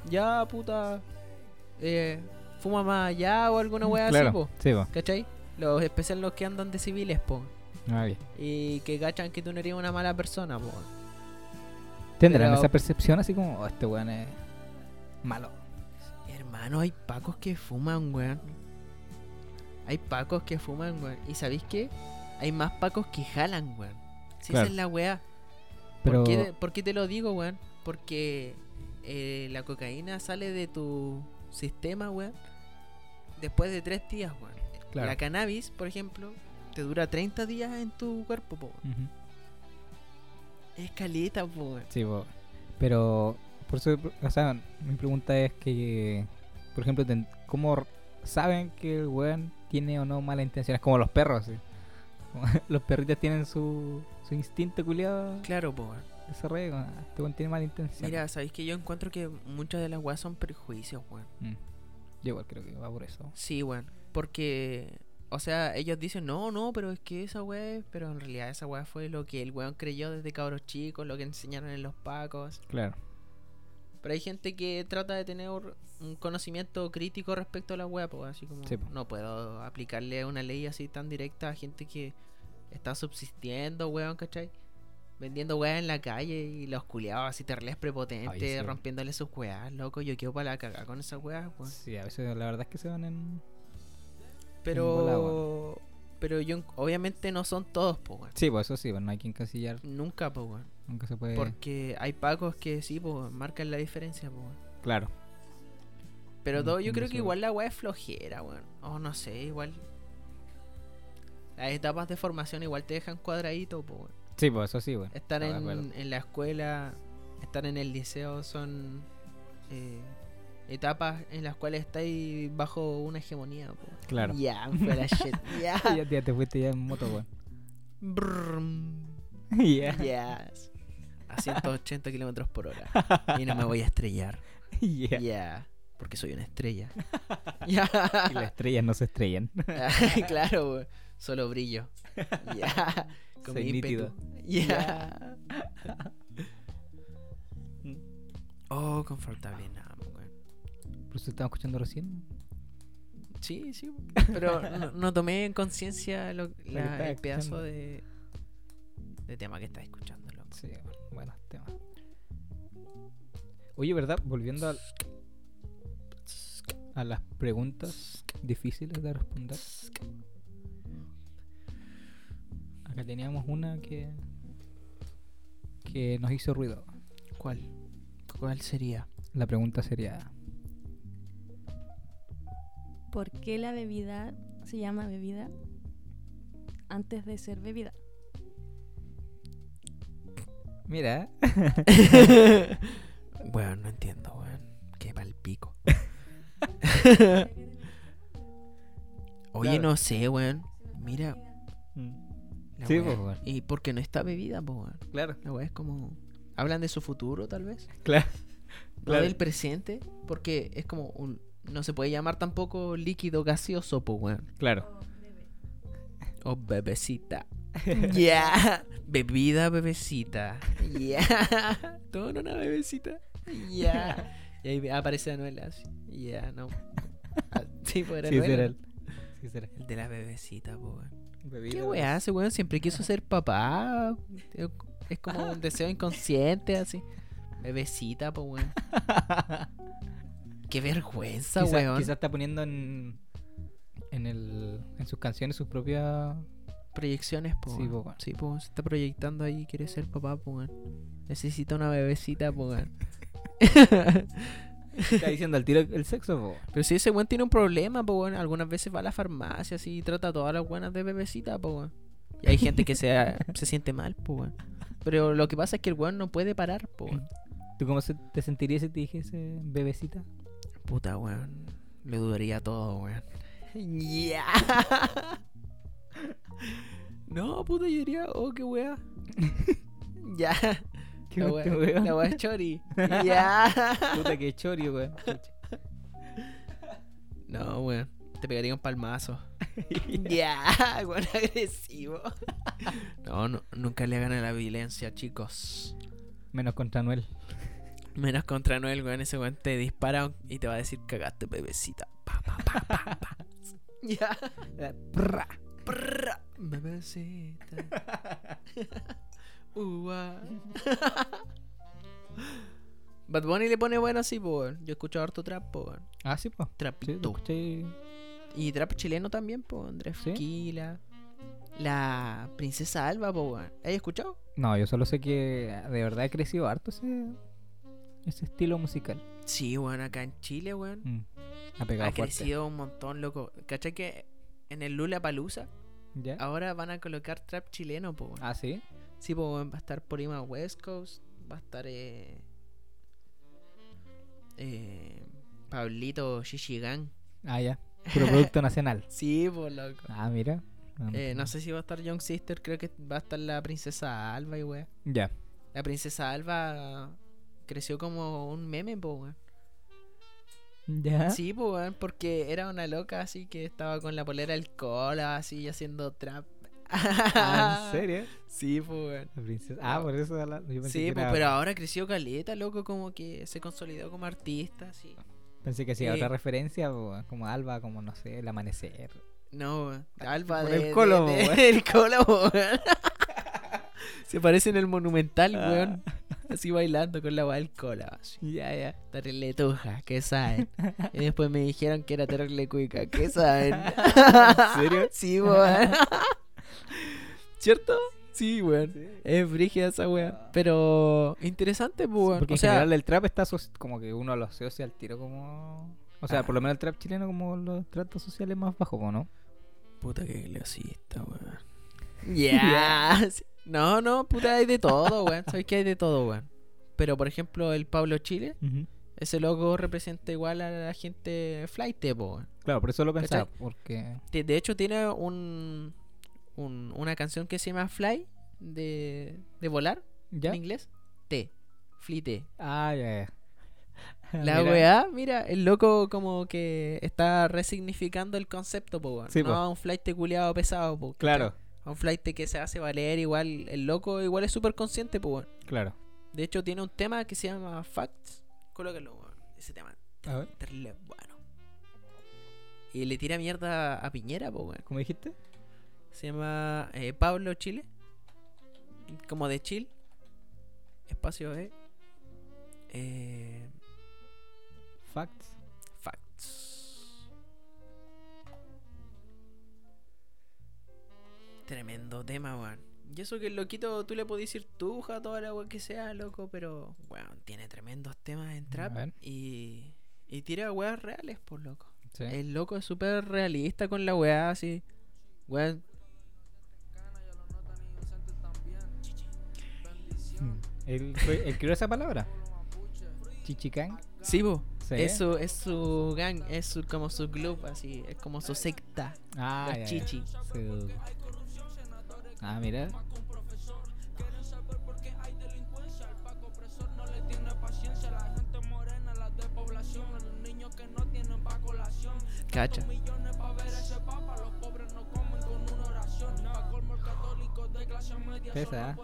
Ya, puta... Eh, fuma más allá o alguna weá claro. así, po. Sí, po. ¿Cachai? Los especiales los que andan de civiles, po. Ah, bien. Y que cachan que tú no eres una mala persona, po. ¿Tendrán Pero- esa percepción así como, oh, este weón es malo? Hermano, hay pacos que fuman, weón. Hay pacos que fuman, weón. ¿Y sabéis qué? Hay más pacos que jalan, weón. Si Claro. esa es la weá. Pero. ¿Por, qué, por qué te lo digo, weón? Porque eh, la cocaína sale de tu sistema, weón. Después de tres días, weón. Claro. La cannabis, por ejemplo, te dura 30 días en tu cuerpo, po. weón. Ujú. Es po. Sí, po. Pero, por eso, o sea, mi pregunta es que, por ejemplo, ¿cómo saben que el weón tiene o no mala intención? Es como los perros, ¿sí? Los perritos tienen su, su instinto culiado Claro, po, desarrollado. como, "Ah, Este weón tiene mala intención. Mira, sabéis que yo encuentro que muchas de las weas son prejuicios, weón. Mm. Yo igual creo que va por eso. Sí, weón. Porque, o sea, ellos dicen, no, no, pero es que esa es-", pero en realidad esa weá fue lo que el weón creyó desde cabros chicos, lo que enseñaron en los pacos. Claro. Pero hay gente que trata de tener un conocimiento crítico respecto a la weá, pues así como Sí, no puedo aplicarle una ley así tan directa a gente que está subsistiendo, weón, ¿cachai? Vendiendo weas en la calle y los culiados así terribles prepotentes, Ay, sí. rompiéndole sus weas, loco. Yo quedo para la cagada con esas weas, weón. Sí, a veces la verdad es que se van en. Pero. Pero yo, obviamente no son todos, po, weón. Sí, pues eso sí, pues no hay que encasillar. Nunca, po, weón. Nunca se puede. Porque hay pacos que sí, po, marcan la diferencia, po, weón. Claro. Pero Mm, todo, yo mm, creo que igual la weá es flojera, weón. O no sé, igual. Las etapas de formación igual te dejan cuadradito, po, weón. Sí, pues eso sí. Estar en, en la escuela, estar en el liceo son eh, etapas en las cuales estáis bajo una hegemonía. po. Claro. Ya, fuera shit. Ya. ya, ya te fuiste ya en moto, weón. Ya. Yes. A 180 kilómetros por hora. Y no me voy a estrellar. Ya. Ya. Porque soy una estrella. Ya. Y las estrellas no se estrellan. claro. Solo brillo. Ya. Con Soy mi. Ya. Oh, confortable nada, weón. Por eso estaba escuchando recién. Sí, sí. Pero no, no tomé en conciencia el pedazo de, de tema que estás escuchando, loco. Sí, bueno, tema. Oye, ¿verdad? Volviendo al- a las preguntas difíciles de responder. Acá teníamos una que que nos hizo ruido. ¿Cuál? ¿Cuál sería? La pregunta sería, ¿Por qué la bebida se llama bebida antes de ser bebida? mira, Bueno, no entiendo, weón. Qué pa'l pico. Oye, Claro. no sé, weón. Mira. La Sí, weá. pues. Y porque no está bebida, pues, claro, La weá es como. Hablan de su futuro, tal vez. claro, No Claro. del presente. Porque es como un. No se puede llamar tampoco líquido gaseoso, pues, weón. claro. O bebecita. Ya. Bebida, bebecita. Ya. Todo en una bebecita. Ya. Y ahí aparece Anuel así. Ya, no. Ah, Sí, pues era Sí, Anuel, será el, sí, será. El de la bebecita, po, weón. Bebida, ¿Qué weá hace, weón? Siempre quiso ser papá. Es como un deseo inconsciente, así. Bebecita, po, weón. Qué vergüenza, Quizá, weón. quizá está poniendo en en el en sus canciones sus propias Proyecciones, po. Sí, po. Sí, po, se está proyectando ahí, quiere ser papá, weón. Necesita una bebecita, weón. está diciendo al tiro el sexo, po. Pero si ese weón tiene un problema, po, weón. Algunas veces va a la farmacia, así, y trata a todas las buenas de bebecita, po, weón. Y hay gente que se, se siente mal, po, weón. Pero lo que pasa es que el weón no puede parar, po, weón. ¿Tú cómo se- te sentirías si te dijese bebecita? Puta, weón. Le dudaría todo, weón. Ya. No, puta, yo diría, oh, qué wea. ya. Qué la wea, wea, weón. la wea es chori. ya. Puta que chorio, weón. No, weón. Te pegaría un palmazo. Ya, weón, agresivo. no, no, nunca le hagan a la violencia, chicos. Menos contra Anuel. Menos contra Noel, weón. Ese weón te dispara y te va a decir, cagaste, bebecita. Pa, pa, pa, pa, pa. ya. Prra. Prra, bebecita. Ua. Bad Bunny le pone bueno así, po, weón. Yo escucho harto trap, po, weón. Ah, sí, pues. Sí, Trapito. escuché. y trap chileno también, po. Andrés ¿Sí? La princesa Alba, po, weón. ¿Has escuchado? No, yo solo sé que de verdad ha crecido harto ese, ese estilo musical. Sí, weón, acá en Chile, weón. Mm. Ha pegado Ha fuerte. crecido un montón, loco. ¿Cachai que en el Lula Palusa ¿Ya? ahora van a colocar trap chileno, po, weón? Ah, sí. Sí, pues va a estar Porima West Coast, va a estar eh, eh, Pablito Shishigan. Ah, ya. Puro producto nacional. Sí, pues loco. Ah, mira. Ah, Eh, no sé si va a estar Young Sister, creo que va a estar la princesa Alba y weón. Ya. La princesa Alba creció como un meme, po, weón. Ya. Sí, pues weón, porque era una loca así que estaba con la polera del cola, así haciendo trap. Ah, ¿En serio? Sí, pues. La princesa. Ah, por eso. la- yo pensé Sí, que era- pero ahora creció caleta, loco, como que se consolidó como artista, sí. Pensé que hacía Eh. otra referencia, como Alba, como no sé, el amanecer. No, weón. Alba por de, el colo, de- el colo. Se parece en el monumental, Ah. weón. Así bailando con la weá del cola. Ya, ya. Terrible tuja, ¿qué saben? Y después me dijeron que era terrible cuica, ¿qué saben? ¿En serio? Sí, weón. ¿Cierto? Sí, weón. Es brígida esa weá. Pero interesante, pues, weón. Porque o en sea, general el trap está como que uno lo asocia al tiro como... O sea, Ah. por lo menos el trap chileno como los tratos sociales más bajos, ¿no? Puta que clasista, weón. Ya. No, no, puta, hay de todo, weón. Sabes que hay de todo, weón. Pero por ejemplo, el Pablo Chile, ese loco representa igual a la gente flight, weón. Claro, por eso lo pensaba. ¿Cachai? Porque. De hecho, tiene un, un- una canción que se llama Fly, de, de volar, ¿Ya? en inglés. T, Fly T. Ah, ya, ya. La Mira. weá, mira, el loco como que está resignificando el concepto, po. Sí, no po. un flight culiado pesado, po. Claro, A un flight que se hace valer igual. El loco igual es súper consciente, po, claro. De hecho, tiene un tema que se llama Facts. Colócalo, weón. Ese tema. A ver. bueno. Y le tira mierda a Piñera, po. ¿Cómo dijiste? Se llama eh, Pablo Chile. Como de chill. Espacio E. Eh, Facts. facts. Tremendo tema, weón. Y eso que el loquito tú le podés decir tuja, toda la weón que sea, loco, pero, weón, tiene tremendos temas en trap. Y, y tira weas reales, por loco. Sí. El loco es súper realista con la weá, así. Weón, Él, fue, él creó esa palabra. Chichicang. Sí, po. Sí. Es, su, es su gang, es su, como su club, así. Es como su secta. Ah, Los ya, ya. chichi. Su- Ah, mira. Cacha. Pesa.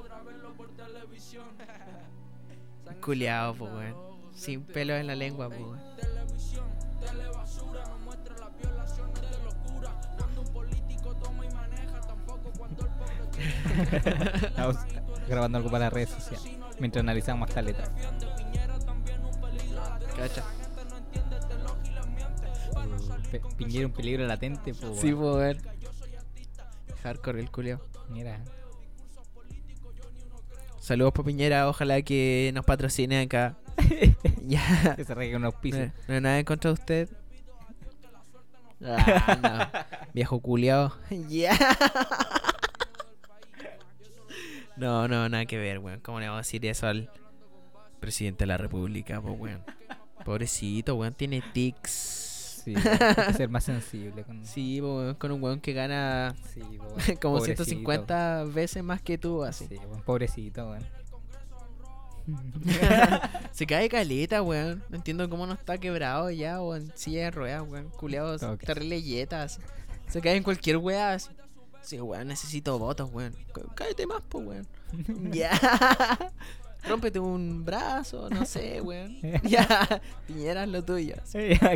¿Eh? Culeado, po, weón. Sin pelo en la lengua, po, weón. Estamos grabando algo para las redes sociales. Mientras analizamos más caleta. Cacha. Pe- Piñera un peligro latente, po, Sí, po, weón. Hardcore el culeado. Mira. Saludos pa' Piñera, ojalá que nos patrocine acá. ya. Que se regale un auspicio. No, no hay nada en contra de usted. Ah, no. Viejo culiao. Ya. No, no, nada que ver, weón. ¿Cómo le vamos a decir eso al presidente de la república, po, weón? Pobrecito, weón. Tiene tics. Sí, weón, hay que ser más sensible con. Sí, con un weón que gana Sí, como Pobrecito. 150 veces más que tú, así. Sí, pobrecito, weón. Se cae caleta, weón. No entiendo cómo no está quebrado ya o en silla de ruedas, weón. Culeados, terrible yetas. Se cae en cualquier weá. Sí, weón, necesito votos, weón. Cá- Cállate más, po, weón. ya. Rómpete un brazo, no sé, weón. ya. Piñera es lo tuyo.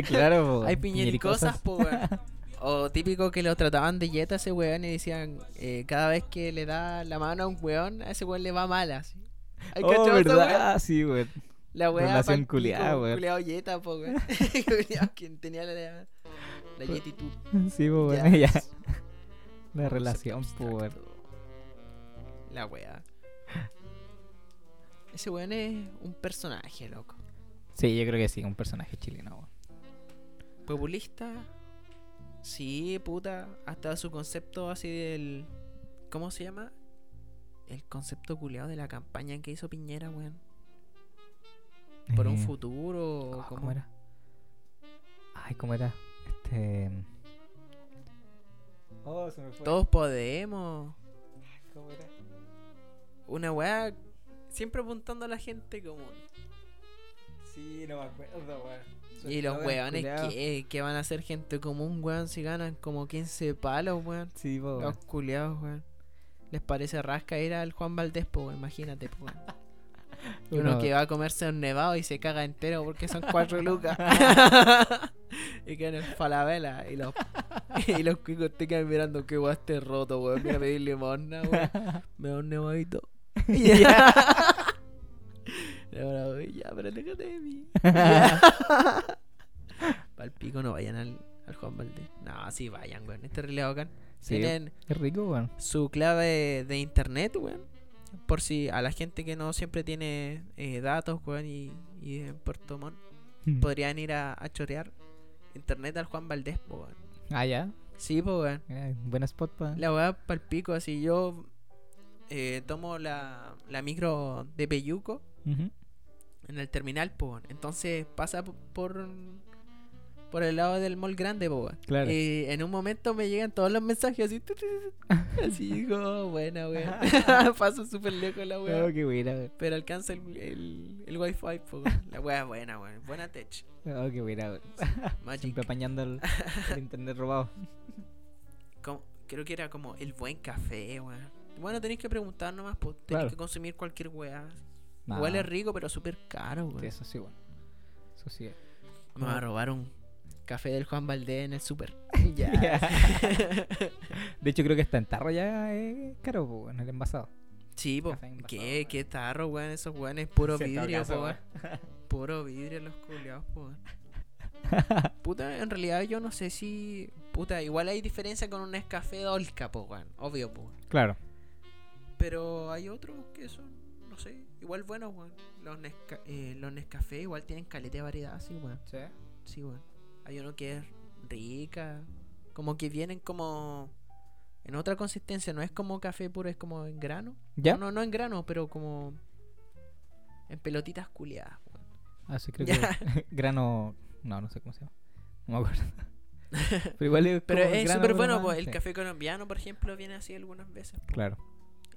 claro, po, Hay piñericosas, po, weón. O típico que lo trataban de yeta a ese weón y decían, eh, cada vez que le da la mano a un weón, a ese weón le va mal, así. ¿Hay Oh, verdad, sí, weón. La weá Relación culiada, weón. Culiao yeta, po, weón. Quien tenía la, la yetitud. Sí, po, Ya. weón, ya. La relación, po, weón. La weá. Ese weón es un personaje, loco. Sí, yo creo que sí, un personaje chileno, weón. Populista. Sí, puta. Hasta su concepto así del. ¿Cómo se llama? El concepto culiado de la campaña que hizo Piñera, weón. Por un Eh, futuro. oh, ¿cómo? ¿Cómo era? Ay, ¿cómo era? Este. Oh, se me fue. Todos podemos. ¿Cómo era? Una weá. Siempre apuntando a la gente común. Sí, no me acuerdo, weón. Y los weones que, que van a ser gente común, weón, si ganan como 15 palos, weón. Sí, po, Los culiados, weón. Les parece rasca ir al Juan Valdés, po, weón, imagínate, po, weón. Y uno que va a comerse un nevado y se caga entero porque son cuatro lucas. y quedan en falabela. Y los, y los cuicos te quedan mirando que weón esté roto, weón. Mira pedir limosna, weón. Me da un nevadito. Ya. Y ahora, weón, ya, pero déjate de mí. Pal pico no vayan al, al Juan Valdés. No, sí vayan, weón. Este relé bacán. Sí, Tienen es rico, weón. su clave de internet, weón. Por si a la gente que no siempre tiene eh, datos, weón, y, y en Puerto Montt, podrían ir a, a chorear internet al Juan Valdés, weón. Ah, ya. Sí, po, weón. Eh, buen spot, pa. La weá pa'l pico, así yo eh, tomo la, la micro de Peyuco en el terminal. Entonces pasa por por el lado del mall grande, po. Claro. Y en un momento me llegan todos los mensajes así. Así digo, "Oh, buena, weón. Paso súper lejos la Oh, weón. qué buena, weón. Pero alcanza el, el, el wifi, po. La weá es buena, weón. Buena tech. Oh, qué buena, weón. Magic. Siempre apañando el, el internet robado. Como- creo que era como el buen café, weón. Bueno, tenéis que preguntar nomás, pues. Tenéis Claro. que consumir cualquier weá. Nah, Igual es rico, pero súper caro, weón. sí, eso sí, weón. Eso sí. Me va a robar un café del Juan Valdés en el súper. ya. De hecho, creo que está en tarro ya es caro, po, en el envasado. sí, po. Envasado, ¿Qué? weón. ¿Qué tarro, weón? Esos weones puro vidrio, caso, po, weón. Puro vidrio los culiados, po. weón. Puta, en realidad yo no sé si. Puta, igual hay diferencia con un Nescafé Dolca, po, weón. Obvio, po. weón. Claro. Pero hay otros que son, no sé, igual buenos, weón. Los, Nesca eh, los Nescafé igual tienen caleta de variedad, sí, weón. Sí. Sí, weón. Hay uno que es rica. Como que vienen como en otra consistencia. No es como café puro, es como en grano. ¿Ya? No, no, no en grano, pero como en pelotitas culiadas, weón. Ah, sí, creo Ya. que grano. No, no sé cómo se llama. No me acuerdo. Pero igual es Pero es súper bueno, pues, el sí. café colombiano, por ejemplo, viene así algunas veces. Claro.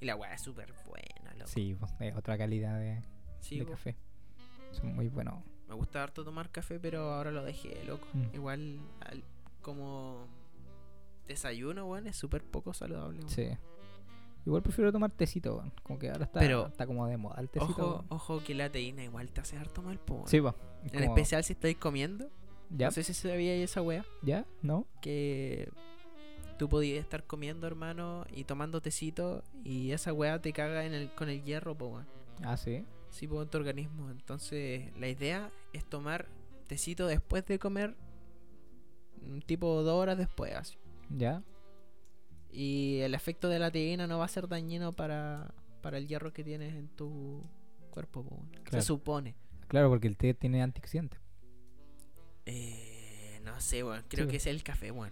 Y la weá es súper buena, loco. Sí, pues, es otra calidad de, Sí, de po. café. Son muy buenos. Me gusta harto tomar café, pero ahora lo dejé, loco. Mm. Igual, al- como desayuno, weón, es súper poco saludable. weón. Sí. Igual prefiero tomar tecito, weón. Como que ahora está, Pero- está como de moda el tecito. Ojo, weón. ojo que la teína igual te hace harto mal, po. weón. Sí, pues. es En especial si estáis comiendo. ¿Ya? No sé si sabía esa wea. ¿Ya? ¿No? Que tú podías estar comiendo, hermano, y tomando tecito. Y esa wea te caga en el, con el hierro, po, weón. Ah, sí. Sí, po, en tu organismo. Entonces, la idea es tomar tecito después de comer. mm, Tipo dos horas después, así. ¿Ya? Y el efecto de la teína no va a ser dañino para, para el hierro que tienes en tu cuerpo, po, weón. Claro. Se supone. Claro, porque el té tiene antioxidantes. Eh, no sé, weón. Creo Sí, que es el café, weón.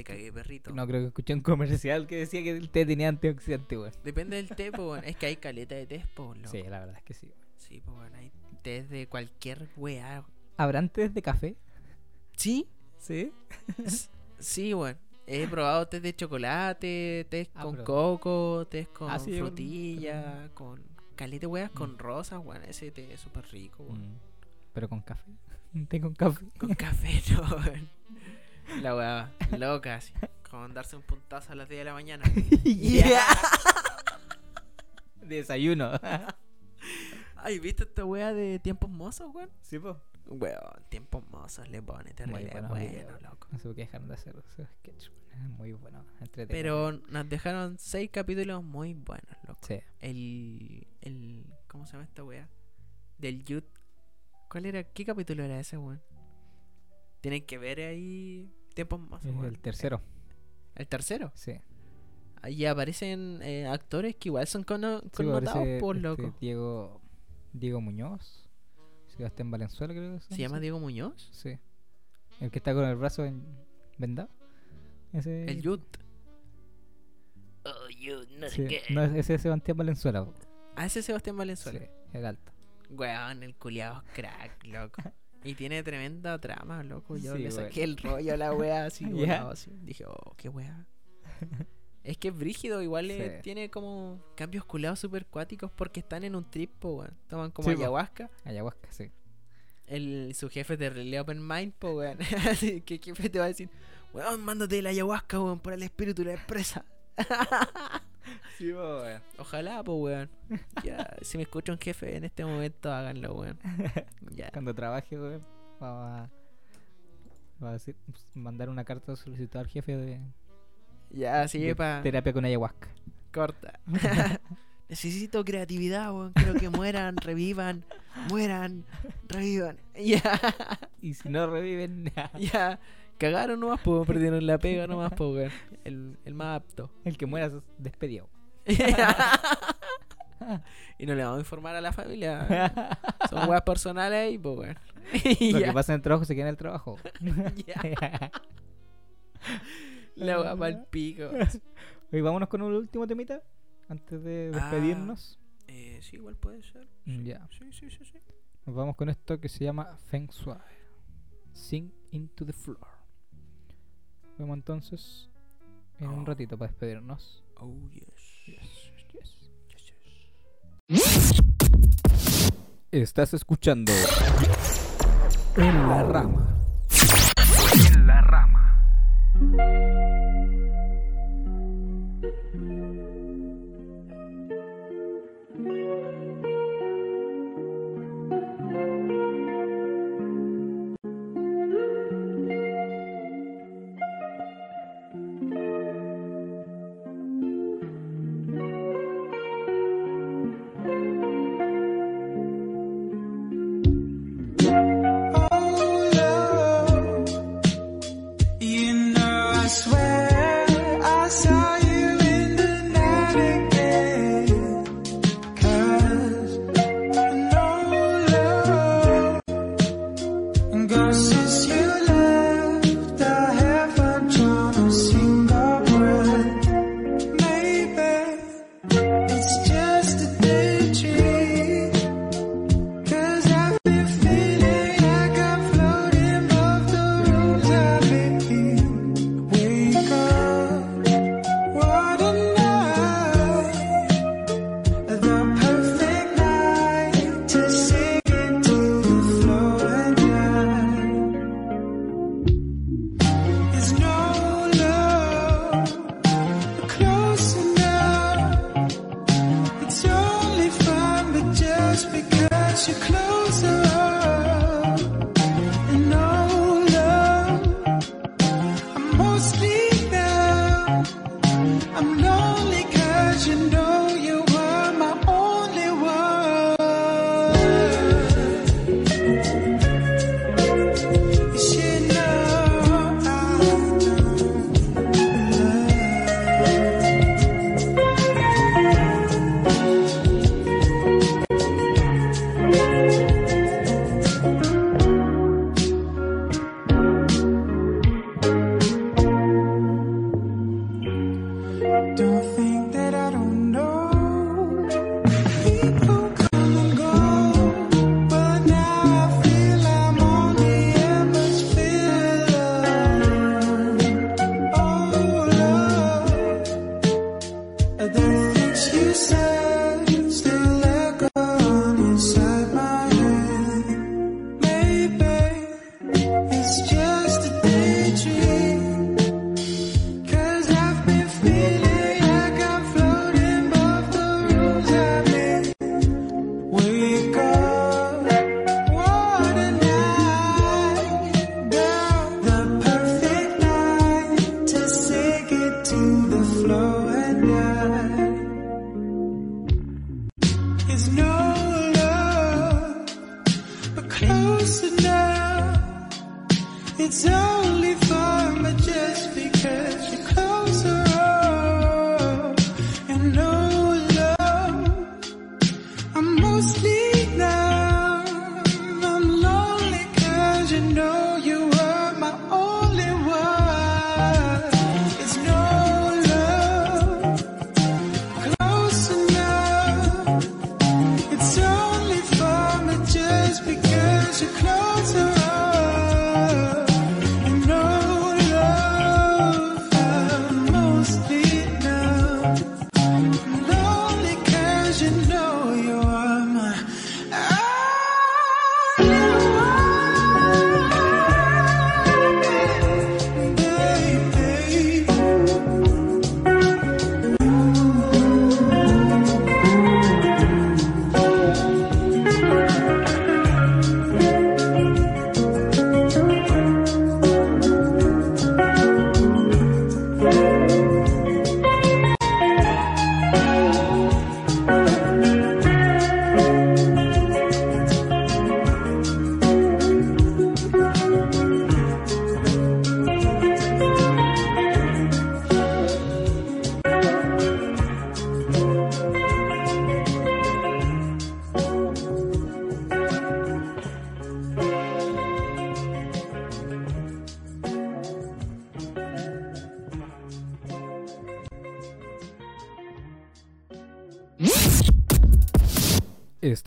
Te cagué, perrito. No creo que escuché un comercial que decía que el té tenía antioxidantes, weón. Depende del té, po, weón. Es que hay caleta de té, po, loco. Sí, la verdad es que sí. weón. Sí, po, weón. Hay té de cualquier weá. ¿Habrán tés de café? ¿Sí? Sí. Sí, weón. He probado té de chocolate, té Ah, con pero- coco, té con Ah, sí, frutilla, con caleta de weas, con Mm. rosas, weón. Ese té es súper rico, weón. Mm, Pero con café. Té con café. Con café, no, weón. La weá, loca, así. Como darse un puntazo a las 10 de la mañana. Ya. Desayuno. Ay, ¿viste esta weá de tiempos mozos, weón? sí, po. Weón, tiempos mozos le pone terrible bueno, videos. loco. No sé qué dejaron de hacer esos sketches. muy bueno. Pero nos dejaron seis capítulos muy buenos, loco. Sí. El, el. ¿Cómo se llama esta weá? Del Youth. ¿Cuál era? ¿Qué capítulo era ese, weón? Tienen que ver ahí. Tiempos Es el tercero. ¿El tercero? Sí. Ahí aparecen eh, actores que igual son cono- Sí, connotados por este, loco. Diego, Diego Muñoz. Sebastián Valenzuela, creo que ¿Se llama Diego Muñoz? Sí. El que está con el brazo en- vendado. Ese. El Youth. Oh, you, no Sí, sé qué. No, ese es Sebastián Valenzuela. Ah, ese es Sebastián Valenzuela. Sí, el alto. Weón, el culiado crack, loco. Y tiene tremenda trama, loco. Yo Sí, le saqué el rollo a la wea así, volado, así. Dije, oh, qué wea. Es que es brígido, igual Sí. tiene como cambios culados super cuáticos porque están en un trip, po, weón. Toman como Sí, po. ayahuasca. Ayahuasca, sí. El, su jefe de Relay Open Mind, po, weón. El jefe te va a decir, weón, mándate la ayahuasca, weón, por el espíritu de la empresa. Sí, weón. Ojalá, po, weón. Ya, si me escucha un jefe en este momento, háganlo, weón. Ya. Cuando trabaje, weón, vamos a, va a decir, pues, mandar una carta de solicitud al jefe de, Ya, sí, pa. terapia con ayahuasca. Corta. Necesito creatividad, weón. Quiero que mueran, revivan, mueran, revivan. Ya, Y si no reviven, ya. Cagaron nomás, pues perdieron la pega nomás, pues weón. El, el más apto. El que muera despedido. y no le vamos a informar a la familia. Son weas personales y pues weón. Lo que pasa en el trabajo se queda en el trabajo. La wea pico. Y vámonos con un último temita antes de ah, despedirnos. Ah, eh, sí, igual puede ser. Ya. Sí, sí, sí, sí. Nos vamos con esto que se llama Feng Shui. Sing into the floor vemos entonces en un oh. ratito para despedirnos. Oh, yes. Yes, yes. yes. Estás escuchando En la Rama. En la Rama.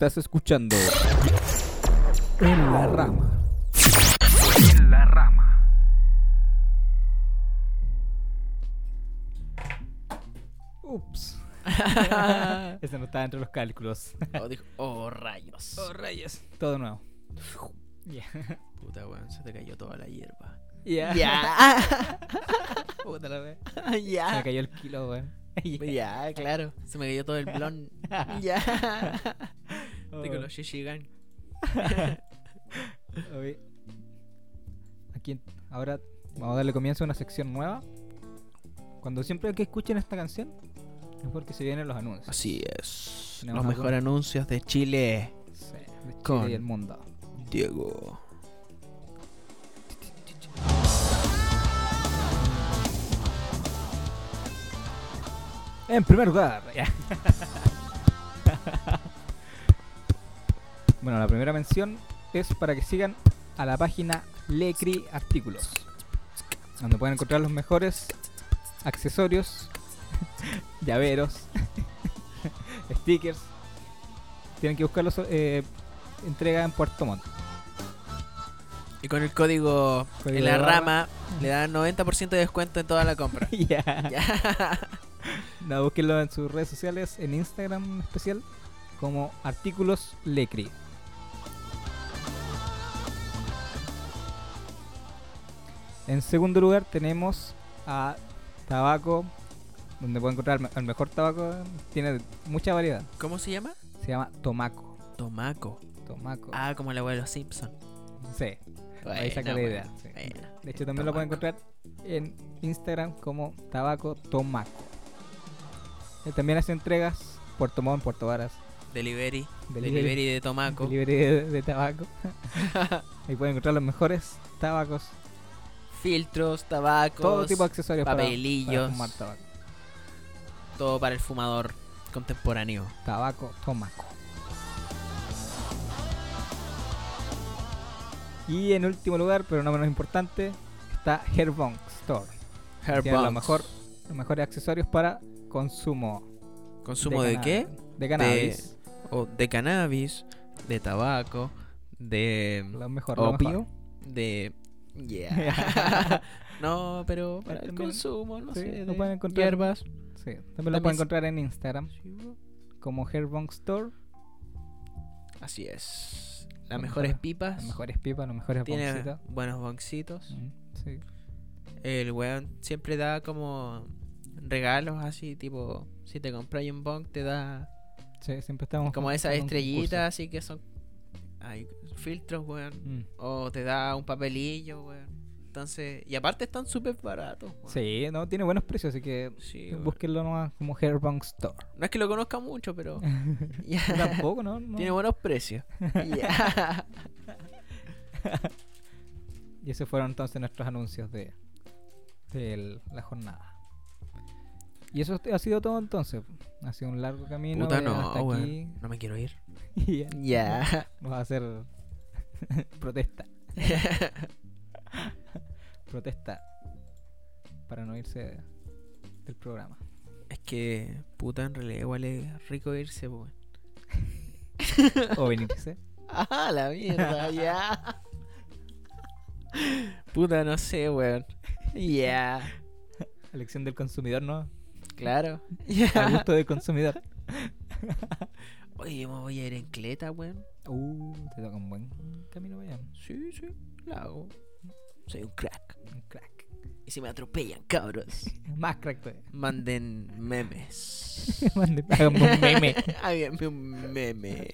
Estás escuchando En la Rama. En la rama. Ups. Ese no estaba entre los cálculos. Oh, dijo, oh, rayos. rayos. Todo nuevo. Ya. Puta, weón, se te cayó toda la hierba. Ya. Ya. Puta la wea. Se me ya. cayó el kilo, weón. Ya, claro. Se me cayó todo el blon. ya. Oh, Tengo los Shishigan. Aquí, ahora vamos a darle comienzo a una sección nueva. Cuando siempre que escuchen esta canción, es porque se vienen los anuncios. Así es. Tenemos Los mejores anuncios de Chile. Sí, de Chile Con- y el mundo. Diego. En primer lugar, ya. bueno, la primera mención es para que sigan a la página Lecri Artículos, donde pueden encontrar los mejores accesorios, llaveros, stickers. Tienen que buscarlos eh, entrega en Puerto Montt. Y con el código, Código en la rama le dan 90% de descuento en toda la compra. Ya. No, búsquenlo en sus redes sociales, en Instagram en especial, como Artículos Lecri. En segundo lugar tenemos a Tabaco, donde pueden encontrar el me- el mejor tabaco, tiene mucha variedad. ¿Cómo se llama? Se llama Tomaco. Tomaco. Tomaco. Ah, como la abuelo Simpson. Sí, ahí saca la idea. sí. De hecho también lo pueden encontrar en Instagram como Tabaco Tomaco. Eh, También hace entregas Puerto Montt, Puerto Varas, Delivery. Delivery. Delivery de Tomaco. Delivery de, de tabaco. Ahí pueden encontrar los mejores tabacos, Filtros, tabacos. todo tipo de accesorios para- papelillos. para, fumar tabaco. Todo para el fumador contemporáneo. Tabaco Tomaco. Y en último lugar, pero no menos importante, está Herbong Store. Tiene los, mejor, los mejores accesorios para consumo. ¿Consumo de, qué? cannabis. De cannabis. O de cannabis, de tabaco, de Lo mejor, lo opio, mejor. de... Yeah. no, pero para el También- consumo, no sí, sé, lo de pueden encontrar. hierbas. Sí, también lo pueden encontrar en Instagram como Herbong Store. Así es. Las mejores pipas. Las mejores pipas, los mejores Tiene buenos boncitos. Mm, Sí. El weón siempre da como regalos así, tipo, si te compras un bong te da Sí, siempre estamos como esas estrellitas así que son hay filtros, weón. Mm. O te da un papelillo, weón. Entonces, y aparte están súper baratos, weón. Sí, no, tiene buenos precios, así que Sí, búsquenlo nomás como Herbong Store. No es que lo conozca mucho, pero Tampoco, ¿no? No. tiene buenos precios. Y esos fueron entonces nuestros anuncios de, de el- la jornada. Y eso ha sido todo entonces. Ha sido un largo camino. Puta llegar no, hasta weón. aquí. No me quiero ir. Ya Ya. Vamos a hacer protesta. protesta para no irse del programa. es que, puta, en realidad igual es rico irse, weón. O venirse. Ah, la mierda, ya. Puta, no sé, weón. Ya. Elección del consumidor, ¿no? Claro. A gusto del consumidor. Oye, me voy a ir en cleta, weón. Uh, te toca un buen camino allá. Sí, sí, la hago. Soy un crack. Un crack. Y si me atropellan, cabros, Más crack todavía. manden memes. Mande- Háganme un meme. Háganme un meme.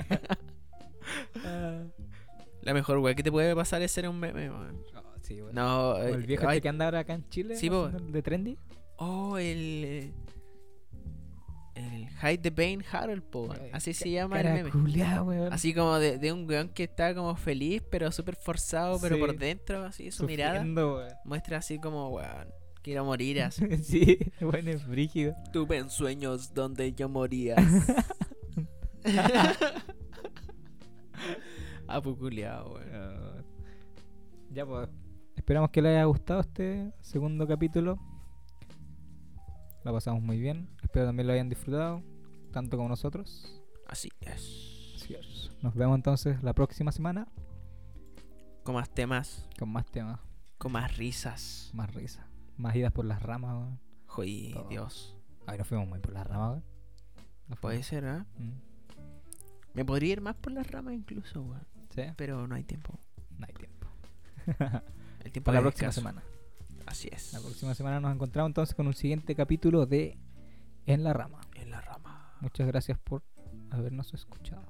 La mejor weá que te puede pasar es ser un meme, weón. Oh, sí, bueno. No, O el eh, viejo ay, este que anda ahora acá en Chile. Sí, de Trendy. Oh, el. El Hide the Pain Harold, po, Así se llama el meme. Así como de, de un weón que está como feliz, pero súper forzado, pero Sí. por dentro, así su mirada Sufriendo, weón. muestra así como, weón, quiero morir así. sí, bueno, es brígido. Tuve en sueños donde yo moría. Apuculeado, weón. Ah, Ya, pues. Esperamos que les haya gustado este segundo capítulo. Lo pasamos muy bien. Espero también lo hayan disfrutado. tanto como nosotros. Así es. Así es. Nos vemos entonces la próxima semana Con más temas, con más temas, con más risas. más risa, más idas por las ramas. weón. Joy, Todo. Dios. Ay, nos fuimos muy por las ramas. weón. Nos Puede ser, ¿ah? Mm. Me podría ir más por las ramas incluso, weón. Sí, Pero no hay tiempo. no hay tiempo. El tiempo Para la próxima semana. Así es. La próxima semana nos encontramos entonces con un siguiente capítulo de En la Rama. En la rama. Muchas gracias por habernos escuchado.